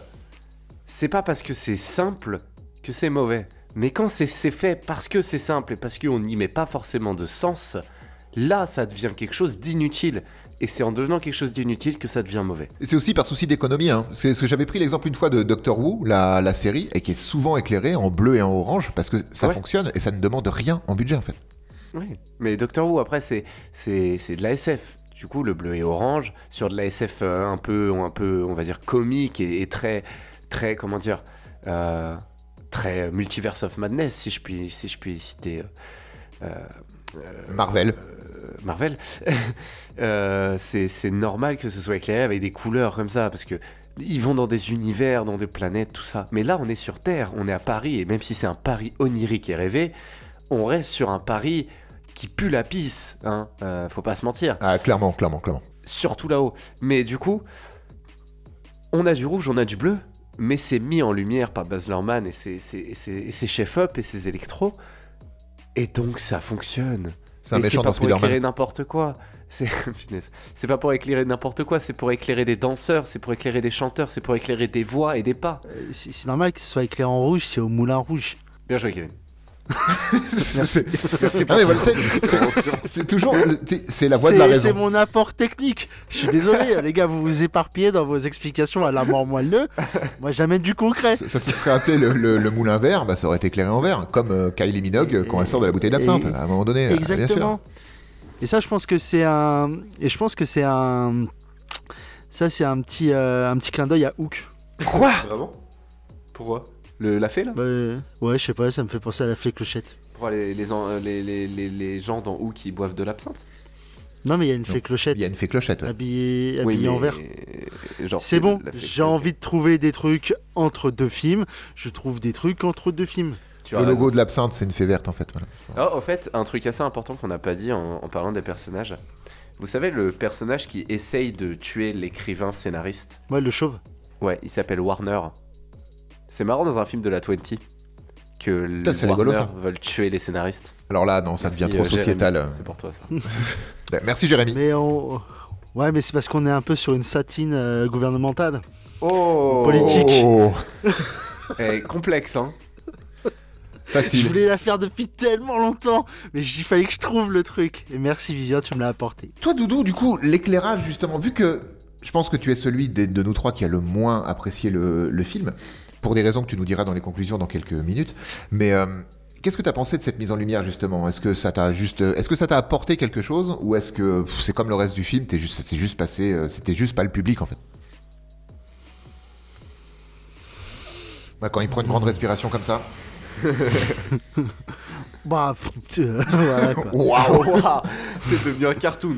c'est pas parce que c'est simple que c'est mauvais. Mais quand c'est c'est fait parce que c'est simple et parce qu'on n'y met pas forcément de sens, là ça devient quelque chose d'inutile. Et c'est en devenant quelque chose d'inutile que ça devient mauvais. C'est aussi par souci d'économie. Hein. C'est ce que j'avais pris l'exemple une fois de Doctor Who, la, la série, et qui est souvent éclairée en bleu et en orange parce que ça Ouais. fonctionne et ça ne demande rien en budget en fait. Oui. Mais Doctor Who, après, c'est c'est c'est de la SF. Du coup, le bleu et orange, sur de la SF euh, un peu, un peu, on va dire, comique et, et très, très, comment dire, euh, très Multiverse of Madness, si je puis, si je puis citer euh, Marvel. Euh, Marvel. Euh, c'est normal que ce soit éclairé avec des couleurs comme ça, parce que ils vont dans des univers, dans des planètes, tout ça. Mais là, on est sur Terre, on est à Paris, et même si c'est un Paris onirique et rêvé, on reste sur un Paris qui pue la pisse, hein. Euh, faut pas se mentir. Ah, clairement, clairement, clairement. Surtout là-haut. Mais du coup, on a du rouge, on a du bleu, mais c'est mis en lumière par Baz Luhrmann et ses, ses, ses- et ses chefs-up et ses électros. Et donc ça fonctionne. C'est un méchant pas dans pour éclairer n'importe quoi. C'est c'est pas pour éclairer n'importe quoi, c'est pour éclairer des danseurs, c'est pour éclairer des chanteurs, c'est pour éclairer des voix et des pas. Euh, C'est c'est normal que ce soit éclairé en rouge, c'est au moulin rouge. Bien joué Kevin. C'est- Merci Ah, voilà, c'est- C'est toujours. C'est la voix de la C'est- C'est raison. mon apport technique. Je suis désolé, les gars, vous vous éparpillez dans vos explications à la mort moelleux. Moi, j'amène du concret. Ça se serait appelé le, le- le moulin vert, bah, ça aurait été éclairé en vert, comme euh, Kylie Minogue quand elle sort de la bouteille d'absinthe, à un moment donné. bien sûr. Exactement. Et ça, je pense que c'est un. Et je pense que c'est un. Ça, c'est un petit, euh, un petit clin d'œil à Hook. Quoi Vraiment? Pourquoi? Le, La fée là Bah, euh, ouais, je sais pas, ça me fait penser à la fée clochette. Pourquoi les, les, en- les, les, les, les gens dans où qui boivent de l'absinthe Non, mais il y a une fée clochette Il y a une fée clochette. ouais. habillée, habillée en vert. C'est bon, j'ai envie de trouver des trucs entre deux films. Je trouve des trucs entre deux films. Tu Le raison. logo de l'absinthe, c'est une fée verte en fait. voilà. Ah, en fait, un truc assez important qu'on n'a pas dit en, en parlant des personnages. Vous savez, le personnage qui essaye de tuer l'écrivain scénariste Moi, le chauve. Ouais, il s'appelle Warner. C'est marrant dans un film de la 20 que le Putain, c'est Warner rigolo, veulent tuer les scénaristes. Alors là, non, ça Merci, devient trop euh, Jérémy. sociétal. C'est pour toi ça. Merci Jérémy. Mais on. Ouais, mais c'est parce qu'on est un peu sur une satine euh, gouvernementale. Oh Politique. Oh, Eh, Complexe, hein Je facile. voulais la faire depuis tellement longtemps, mais il fallait que je trouve le truc. Et merci Vivien, tu me l'as apporté. Toi, Doudou, du coup, l'éclairage, justement, vu que je pense que tu es celui de nous trois qui a le moins apprécié le, le film, pour des raisons que tu nous diras dans les conclusions dans quelques minutes. Mais euh, qu'est-ce que tu as pensé de cette mise en lumière justement? Est-ce que ça t'a juste, est-ce que ça t'a apporté quelque chose? Ou est-ce que c'est comme le reste du film, t'es juste, c'était juste passé, euh, c'était juste pas le public en fait? Ouais, Quand il prend une grande respiration comme ça. Bah, euh. Waouh c'est devenu un cartoon.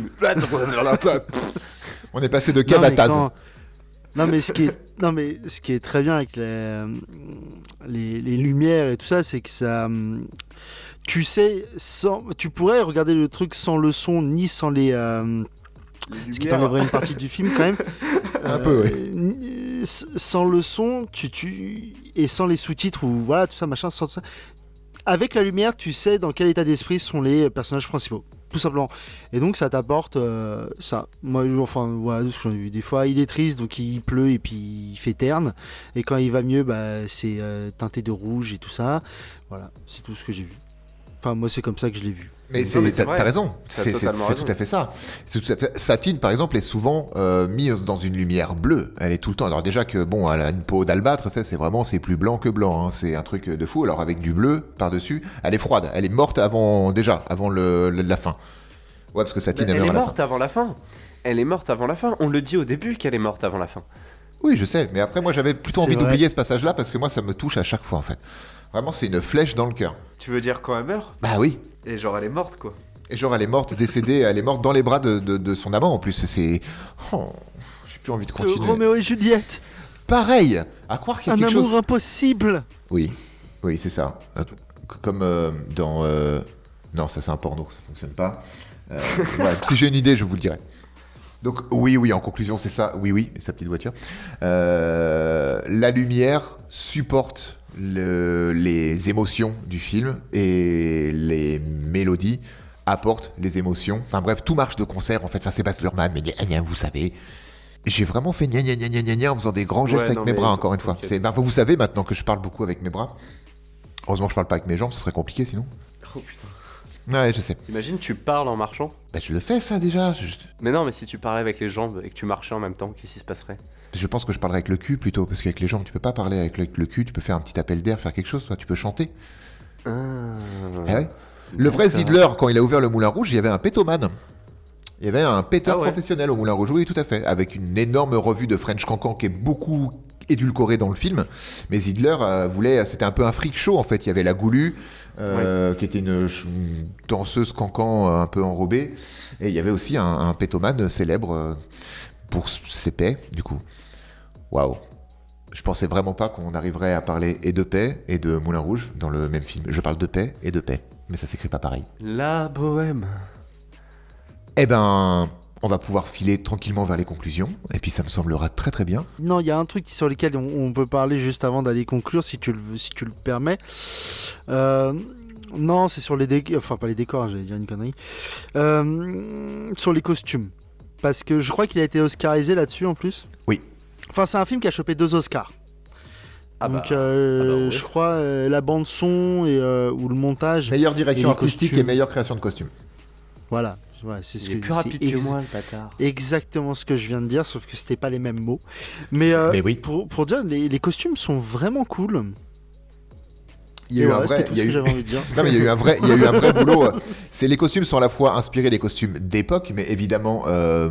On est passé de Kev à Taz. quand- Non mais ce qui est non mais ce qui est très bien avec les, les, les lumières et tout ça, c'est que ça tu sais sans tu pourrais regarder le truc sans le son ni sans les euh, ce qui t'enlèverait une partie du film quand même. Un peu, oui. oui. Sans le son, tu, tu et sans les sous-titres ou voilà tout ça machin, sans tout ça. Avec la lumière, tu sais dans quel état d'esprit sont les personnages principaux, tout simplement. Et donc ça t'apporte euh, ça. Moi, enfin voilà, ce que j'en ai vu des fois, il est triste donc il pleut et puis il fait terne. Et quand il va mieux, bah c'est euh, teinté de rouge et tout ça. Voilà, c'est tout ce que j'ai vu. Enfin moi c'est comme ça que je l'ai vu. Mais t'as raison. C'est tout à fait ça. C'est tout à fait- Satine, par exemple, est souvent euh, mise dans une lumière bleue. Elle est tout le temps. Alors déjà que bon, elle a une peau d'albâtre, ça c'est vraiment c'est plus blanc que blanc. hein. C'est un truc de fou. Alors avec du bleu par dessus, elle est froide. Elle est morte avant déjà, avant le, le- la fin. Ouais, parce que Satine elle est la morte avant la fin. Elle est morte avant la fin. On le dit au début qu'elle est morte avant la fin. Oui, je sais. Mais après, moi, j'avais plutôt envie d'oublier ce passage-là parce que moi, ça me touche à chaque fois en fait. Vraiment, c'est une flèche dans le cœur. Tu veux dire quand elle meurt? Bah oui. Et genre elle est morte quoi. Et genre, elle est morte, décédée, elle est morte dans les bras de, de- de son amant en plus. C'est. Oh, j'ai plus envie de continuer. Roméo et Juliette, Pareil À croire qu'il y a un quelque amour chose. impossible. Oui, oui, c'est ça. Comme euh, dans. euh, Non, ça c'est un porno, ça fonctionne pas. Euh, ouais, si j'ai une idée, je vous le dirai. Donc, oui, oui, en conclusion, c'est ça. Oui, oui, sa petite voiture. La lumière supporte le- les émotions du film et les mélodies apportent les émotions. Enfin bref, tout marche de concert en fait. Enfin, c'est Baz Luhrmann, mais gna, gna, vous savez. J'ai vraiment fait gna gna gna gna gna gna en faisant des grands gestes Ouais, avec non, mes bras, encore une fois. C'est- bah, vous savez maintenant que je parle beaucoup avec mes bras. Heureusement que je parle pas avec mes jambes, ce serait compliqué sinon. Oh putain. Ouais, je sais. Imagine tu parles en marchant. Bah, je le fais ça déjà. Je, Mais non, mais si tu parlais avec les jambes et que tu marchais en même temps, qu'est-ce qui se passerait? Je pense que je parlerai avec le cul plutôt, parce qu'avec les jambes, tu peux pas parler avec le, cul, tu peux faire un petit appel d'air, faire quelque chose, toi, tu peux chanter. Ah. Eh ouais. Le vrai. Zidler, quand il a ouvert le Moulin Rouge, il y avait un pétoman. Il y avait un péteur Ah ouais. professionnel au Moulin Rouge, oui, tout à fait, avec une énorme revue de French Cancan qui est beaucoup édulcorée dans le film. Mais Zidler euh, voulait, c'était un peu un freak show en fait. Il y avait la Goulue, euh, qui était une, danseuse cancan euh, un peu enrobée, et il y avait aussi un, un pétoman célèbre pour ses paix, du coup. Waouh. Je pensais vraiment pas qu'on arriverait à parler et de paix et de Moulin Rouge dans le même film. Je parle de paix et de paix, mais ça s'écrit pas pareil. La bohème. Eh ben, on va pouvoir filer tranquillement vers les conclusions, et puis ça me semblera très très bien. Non, il y a un truc sur lequel on, on peut parler juste avant d'aller conclure, si tu le, veux- si tu le permets. Euh, non, c'est sur les décors, enfin pas les décors, hein, j'allais dire une connerie. Euh, sur les costumes. Parce que je crois qu'il a été oscarisé là-dessus en plus? Oui. Enfin, c'est un film qui a chopé deux Oscars. Ah Donc, bah, euh, ah bah ouais. je crois euh, la bande son et euh, ou le montage. Meilleure direction Et artistique costumes. et meilleure création de costumes. Voilà, Ouais, c'est ce que plus rapide que moi, le bâtard. Exactement ce que je viens de dire, sauf que c'était pas les mêmes mots. Mais, euh, Mais oui. pour, pour dire, les, les costumes sont vraiment cool. Il y a eu un vrai, il y a eu- j'avais envie de dire. Non, mais il y a eu un vrai, il y a eu un vrai boulot. euh. C'est les costumes sont à la fois inspirés des costumes d'époque, mais évidemment, euh,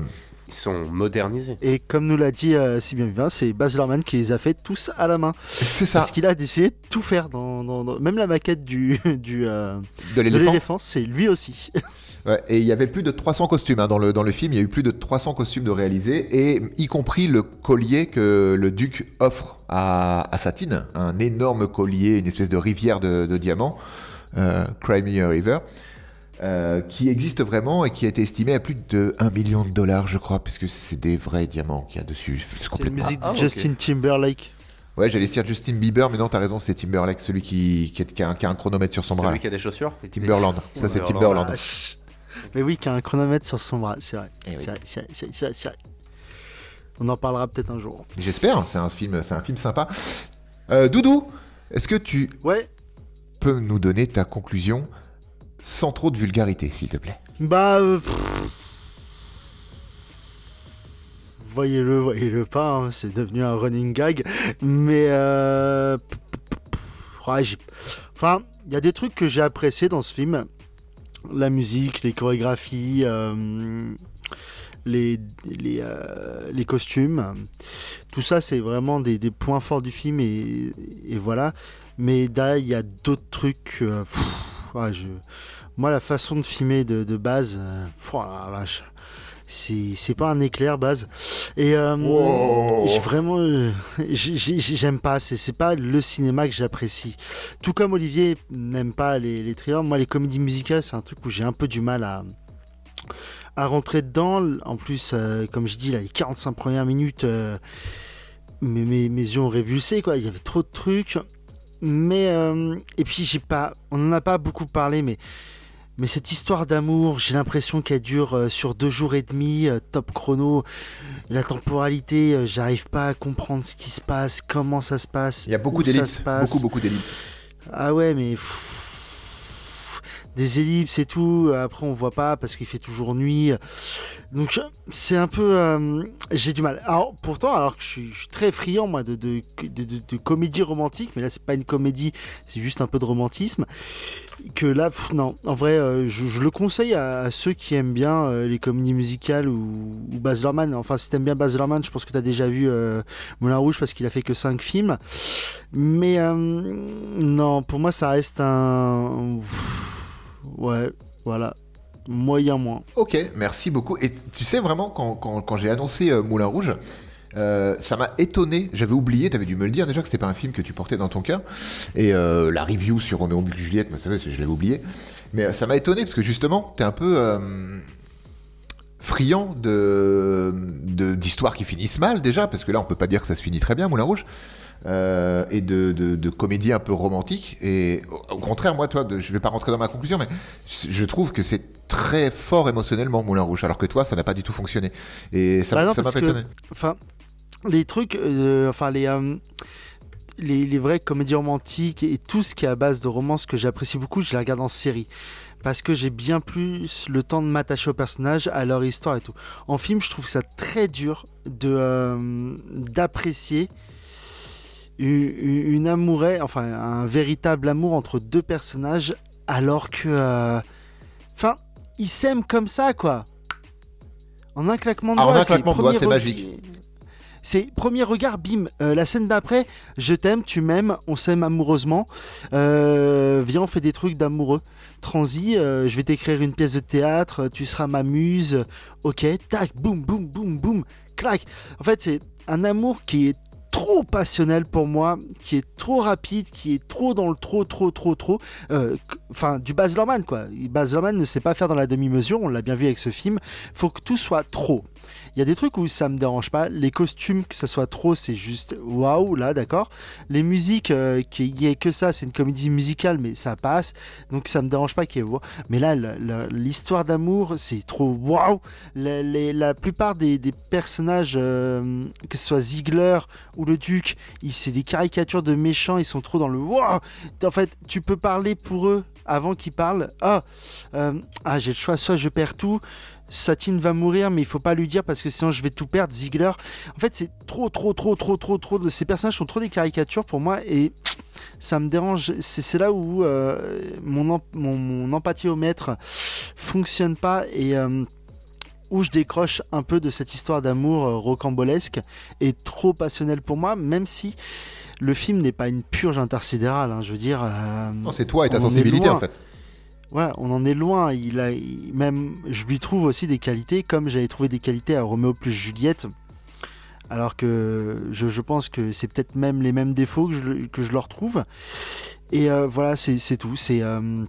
Ils sont modernisés. Et comme nous l'a dit euh, si bien vivant, c'est Baz Luhrmann qui les a fait tous à la main. c'est ça. Parce qu'il a décidé de tout faire. Dans, dans- dans- Même la maquette du, du, euh, De de l'éléphant. l'éléphant, c'est lui aussi. Ouais, et il y avait plus de 300 costumes hein, dans, le, dans le film. Il y a eu plus de 300 costumes de réalisés, et y compris le collier que le duc offre à, à Satine, un énorme collier, une espèce de rivière de, de diamants, euh, Crimea River, euh, qui existe vraiment et qui a été estimé à plus de 1 million de dollars, je crois, puisque c'est des vrais diamants qu'il y a dessus. C'est complètement. musique de Ah. Justin Timberlake. Ouais, j'allais dire Justin Bieber, mais non, t'as raison, c'est Timberlake, celui qui, qui, est- qui a, un, qui a un chronomètre sur son bras. Celui qui a des chaussures Timberland, ça c'est Timberland. Ah, Mais oui, qui a un chronomètre sur son bras, c'est vrai. Eh oui. C'est vrai, c'est vrai, vrai. On en parlera peut-être un jour. J'espère, c'est un film, c'est un film sympa. Euh, Doudou, est-ce que tu Ouais, peux nous donner ta conclusion sans trop de vulgarité, s'il te plaît bah. euh, voyez-le, voyez-le pas, hein, c'est devenu un running gag. Mais euh, enfin, il y a des trucs que j'ai appréciés dans ce film. La musique, les chorégraphies, euh, les, les, les costumes. Tout ça, c'est vraiment des, des points forts du film et, et voilà. Mais là, il y a d'autres trucs. je... Moi, la façon de filmer de, de base, euh, oh la vache, c'est pas un éclair base. Et euh, Wow. vraiment, euh, j'ai- j'ai- j'aime pas. C'est c'est pas le cinéma que j'apprécie. Tout comme Olivier n'aime pas les, les thrillers, moi, les comédies musicales, c'est un truc où j'ai un peu du mal à à rentrer dedans. En plus, euh, comme je dis, là, les 45 premières minutes, euh, mes, mes, mes yeux ont révulsé, quoi. Il y avait trop de trucs. Mais, euh, et puis, j'ai pas, on n'en a pas beaucoup parlé, mais, mais cette histoire d'amour, j'ai l'impression qu'elle dure euh, sur deux jours et demi, euh, top chrono. La temporalité, euh, j'arrive pas à comprendre ce qui se passe, comment ça se passe. Il y a beaucoup d'ellipses. Beaucoup, beaucoup d'ellipses. Ah ouais, mais pff, des ellipses et tout. Après, on voit pas parce qu'il fait toujours nuit. Donc, c'est un peu. euh, J'ai du mal. Alors, pourtant, alors que je suis, très friand, moi, de, comédie romantique, mais là, c'est pas une comédie, c'est juste un peu de romantisme. Que là, non, en vrai, euh, je, le conseille à, ceux qui aiment bien euh, les comédies musicales ou, ou Baz. Enfin, si t'aimes bien Baz Luhrmann, je pense que t'as déjà vu Moulin Rouge parce qu'il a fait que 5 films. Mais non, pour moi, ça reste un. Ouais, voilà. Moyen moins. Ok, merci beaucoup. Et tu sais vraiment, quand, quand- j'ai annoncé euh, Moulin Rouge, euh, ça m'a étonné. J'avais oublié, tu avais dû me le dire déjà que c'était pas un film que tu portais dans ton cœur. Et euh, la review sur Roméo et Juliette, mais ça, je l'avais oublié. Mais ça m'a étonné parce que justement, tu es un peu friand de- d'histoires qui finissent mal déjà, parce que là, on peut pas dire que ça se finit très bien, Moulin Rouge. Euh, et de, de, de comédie un peu romantique. Et au, au contraire, moi, toi, de, je vais pas rentrer dans ma conclusion, mais je trouve que c'est très fort émotionnellement Moulin Rouge, alors que toi, ça n'a pas du tout fonctionné. Et ça Bah m'a étonné. Enfin, les trucs, euh, enfin, les, euh, les, les vraies comédies romantiques et tout ce qui est à base de romance que j'apprécie beaucoup, je les regarde en série. Parce que j'ai bien plus le temps de m'attacher aux personnages, à leur histoire et tout. En film, je trouve ça très dur de euh, d'apprécier une, une amourette, enfin un véritable amour entre deux personnages, alors que, euh, enfin, ils s'aiment comme ça, quoi. En un claquement de Ah, en doigts. un c'est claquement de doigts, premier c'est magique. C'est premier regard, bim. Euh, la scène d'après, je t'aime, tu m'aimes, on s'aime amoureusement. Euh, viens, on fait des trucs d'amoureux. Transi, euh, je vais t'écrire une pièce de théâtre, tu seras ma muse. Ok, tac, boum, boum, boum, boum, clac. En fait, c'est un amour qui est trop passionnel pour moi, qui est trop rapide, qui est trop dans le trop, trop, trop, trop. Euh, Enfin, du Baz Luhrmann, quoi. Baz Luhrmann ne sait pas faire dans la demi-mesure, on l'a bien vu avec ce film. Faut que tout soit trop. Il y a des trucs où ça me dérange pas. Les costumes, que ça soit trop, c'est juste waouh, là, d'accord. Les musiques, euh, qu'il y ait que ça, c'est une comédie musicale, mais ça passe. Donc ça me dérange pas qu'il y ait. Mais là, l'histoire d'amour, c'est trop waouh. La, plupart des, personnages, euh, que ce soit Ziegler ou le Duc, c'est des caricatures de méchants, ils sont trop dans le waouh. En fait, tu peux parler pour eux avant qu'ils parlent. Ah, euh, ah j'ai le choix, soit je perds tout. Satine va mourir, mais il faut pas lui dire parce que sinon je vais tout perdre. Ziegler, en fait, c'est trop, trop, trop, trop, trop, trop. De ces personnages sont trop des caricatures pour moi et ça me dérange. C'est là où euh, mon, mon, mon empathie au maître fonctionne pas et euh, où je décroche un peu de cette histoire d'amour euh, rocambolesque et trop passionnelle pour moi, même si le film n'est pas une purge intersidérale. hein, je veux dire. c'est toi et ta sensibilité en fait. Ouais, on en est loin. Il a, même, je lui trouve aussi des qualités, comme j'avais trouvé des qualités à Roméo plus Juliette. Alors que je, pense que c'est peut-être même les mêmes défauts que je, leur trouve. Et euh, voilà, c'est tout. C'est euh,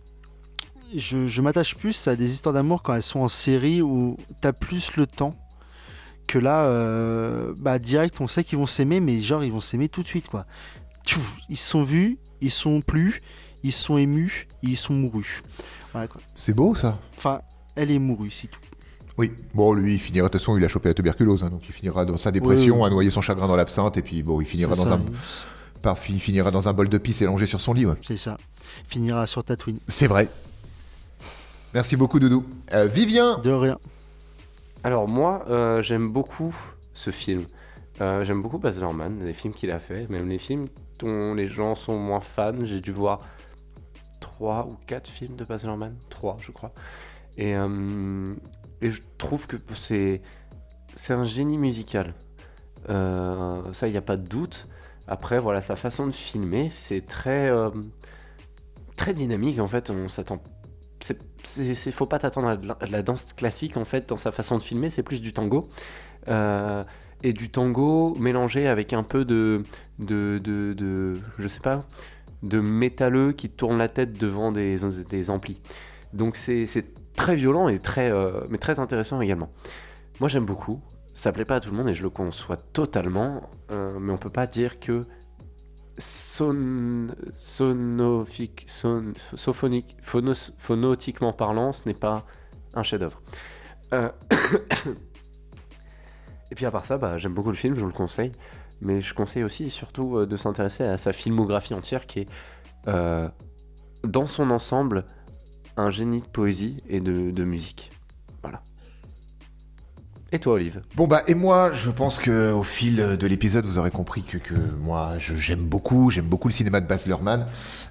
je, m'attache plus à des histoires d'amour quand elles sont en série où t'as plus le temps que là, euh, bah direct, on sait qu'ils vont s'aimer, mais genre ils vont s'aimer tout de suite quoi. Ils se sont vus, ils sont plus, ils sont émus, ils sont mourus. Voilà. C'est beau ça. Enfin, elle est mourue, c'est tout. Oui. Bon, lui, il finira, de toute façon, il a chopé la tuberculose, hein, donc il finira dans sa dépression, Oui. à noyer son chagrin dans l'absinthe, et puis bon, il finira dans ça, un, par- il finira dans un bol de pisse élongé sur son lit. ouais. C'est ça. Finira sur Tatooine. C'est vrai. Merci beaucoup, Doudou. Euh, Vivien De rien. Alors moi, euh, j'aime beaucoup ce film. Euh, J'aime beaucoup Baz Luhrmann, les films qu'il a fait, même les films dont les gens sont moins fans. J'ai dû voir trois ou quatre films de Baz Luhrmann, trois je crois. Et, euh, et je trouve que c'est c'est un génie musical. Euh, ça, il n'y a pas de doute. Après, voilà, sa façon de filmer, c'est très euh, très dynamique en fait. On s'attend. C'est, c'est, c'est- faut pas t'attendre à la, danse classique en fait dans sa façon de filmer. C'est plus du tango. Et du tango mélangé avec un peu de, de, de, de- je sais pas, de métalleux qui tourne la tête devant des, des amplis. Donc c'est très violent et très, euh, mais très intéressant également. Moi j'aime beaucoup. Ça plaît pas à tout le monde et je le conçois totalement, euh, mais on peut pas dire que son, phonotiquement parlant, ce n'est pas un chef-d'œuvre. Euh, et puis à part ça, bah, j'aime beaucoup le film, je vous le conseille. Mais je conseille aussi surtout euh, de s'intéresser à sa filmographie entière qui est, euh, dans son ensemble, un génie de poésie et de musique. Toi, Olive Bon bah et moi je pense que au fil de l'épisode vous aurez compris que, que moi j'aime beaucoup j'aime beaucoup le cinéma de Baz Luhrmann.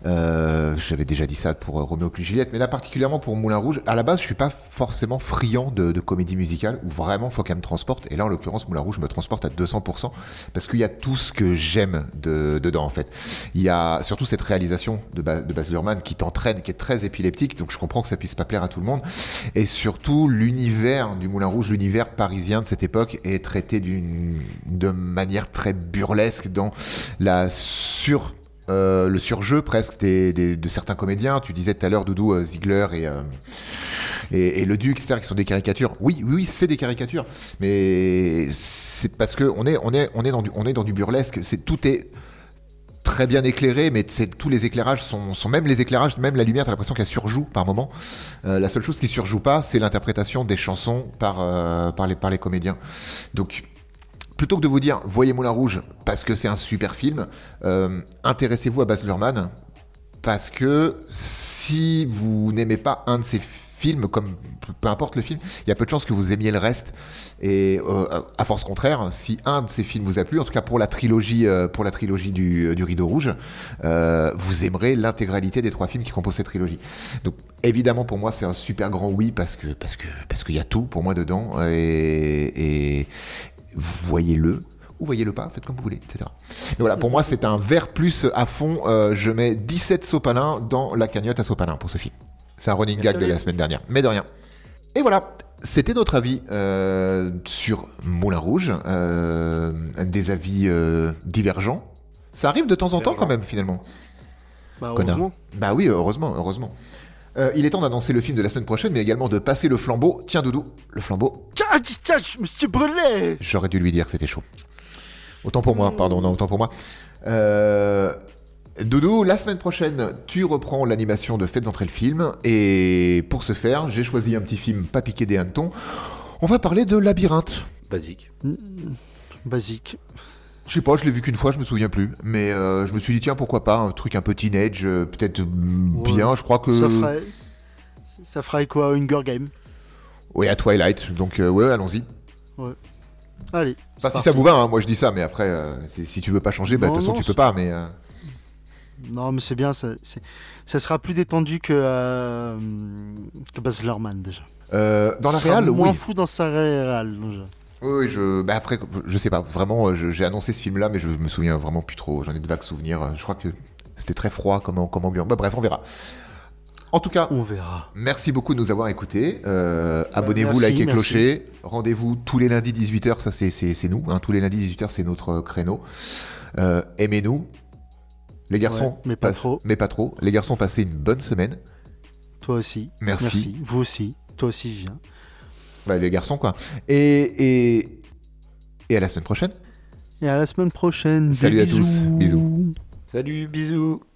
Euh, j'avais déjà dit ça pour euh, Roméo plus Juliette mais là particulièrement pour Moulin Rouge. À la base je suis pas forcément friand de, de comédie musicale où vraiment faut qu'elle me transporte. Et là en l'occurrence Moulin Rouge me transporte à 200% parce qu'il y a tout ce que j'aime de, dedans en fait. Il y a surtout cette réalisation de, Ba- de Baz Luhrmann qui t'entraîne qui est très épileptique donc je comprends que ça puisse pas plaire à tout le monde. Et surtout l'univers du Moulin Rouge, l'univers parisien de cette époque est traité d'une de manière très burlesque dans la sur euh, le surjeu presque des, de certains comédiens. Tu disais tout à l'heure Doudou euh, Ziegler et, euh, et, le Duc, etc., qui sont des caricatures. Oui, oui, oui, c'est des caricatures, mais c'est parce que on est, on est, on est dans du, est dans du burlesque. C'est tout est très bien éclairé, mais tous les éclairages sont, même les éclairages, même la lumière, t'as l'impression qu'elle surjoue par moment. Euh, la seule chose qui surjoue pas, c'est l'interprétation des chansons par, euh, les comédiens. Donc, plutôt que de vous dire voyez Moulin Rouge parce que c'est un super film, euh, intéressez-vous à Baz Luhrmann parce que si vous n'aimez pas un de ses films, comme peu importe le film, il y a peu de chances que vous aimiez le reste. Et euh, à force contraire, si un de ces films vous a plu, en tout cas pour la trilogie, euh, pour la trilogie du, du Rideau Rouge, euh, vous aimerez l'intégralité des trois films qui composent cette trilogie. Donc évidemment pour moi c'est un super grand oui parce que parce que parce qu'il y a tout pour moi dedans et, et voyez-le ou voyez-le pas, faites comme vous voulez, etc. Et voilà, pour moi c'est un vert plus à fond. euh, je mets 17 sopalins dans la cagnotte à sopalins pour ce film. C'est un running gag de la semaine dernière, mais de rien. Et voilà, c'était notre avis euh, sur Moulin Rouge, euh, des avis euh, divergents. Ça arrive de temps en temps quand même finalement. Bah, heureusement. Bah oui, heureusement, heureusement. Euh, il est temps d'annoncer le film de la semaine prochaine, mais également de passer le flambeau. Tiens, Doudou, le flambeau. Tiens, tiens, je me suis brûlé J'aurais dû lui dire que c'était chaud. Autant pour moi, pardon, non, autant pour moi. Euh, Doudou, la semaine prochaine, tu reprends l'animation de Faites entrer le film. Et pour ce faire, j'ai choisi un petit film pas piqué des hannetons. On va parler de Labyrinthe. Basique. Basique. Je sais pas, je l'ai vu qu'une fois, je me souviens plus. Mais euh, je me suis dit, tiens, pourquoi pas, un truc un peu teenage, euh, peut-être Ouais. bien, je crois que. Ça ferait... Ça ferait quoi à Hunger Game Oui, à Twilight. Donc, euh, ouais, allons-y. Allez. Enfin, si parti. ça vous va, hein, moi je dis ça, mais après, euh, si, si tu veux pas changer, bah, de toute façon, non, tu peux pas, mais. Non, mais c'est bien, ça, sera plus détendu que, euh, que Baz Luhrmann déjà. euh, dans la sera réal, moins oui. fou dans sa réal. déjà. Oui, je. Bah après, je sais pas, vraiment, j'ai annoncé ce film-là, mais je me souviens vraiment plus trop. J'en ai de vagues souvenirs. Je crois que c'était très froid comme, comme ambiance. Bah, bref, on verra. En tout cas, On verra. merci beaucoup de nous avoir écoutés. Euh, Abonnez-vous, merci, likez, merci. clocher. Rendez-vous tous les lundis 18h, ça c'est- nous. hein, tous les lundis 18h, c'est notre euh, créneau. Euh, Aimez-nous. Les garçons, Ouais, mais pas passent- trop. Mais pas trop. Les garçons, passez une bonne semaine. Toi aussi. Merci. Vous aussi. Toi aussi, viens. Bah, les garçons, quoi. Et, et, et à la semaine prochaine. Et à la semaine prochaine. Des Salut à tous. Bisous. Salut, bisous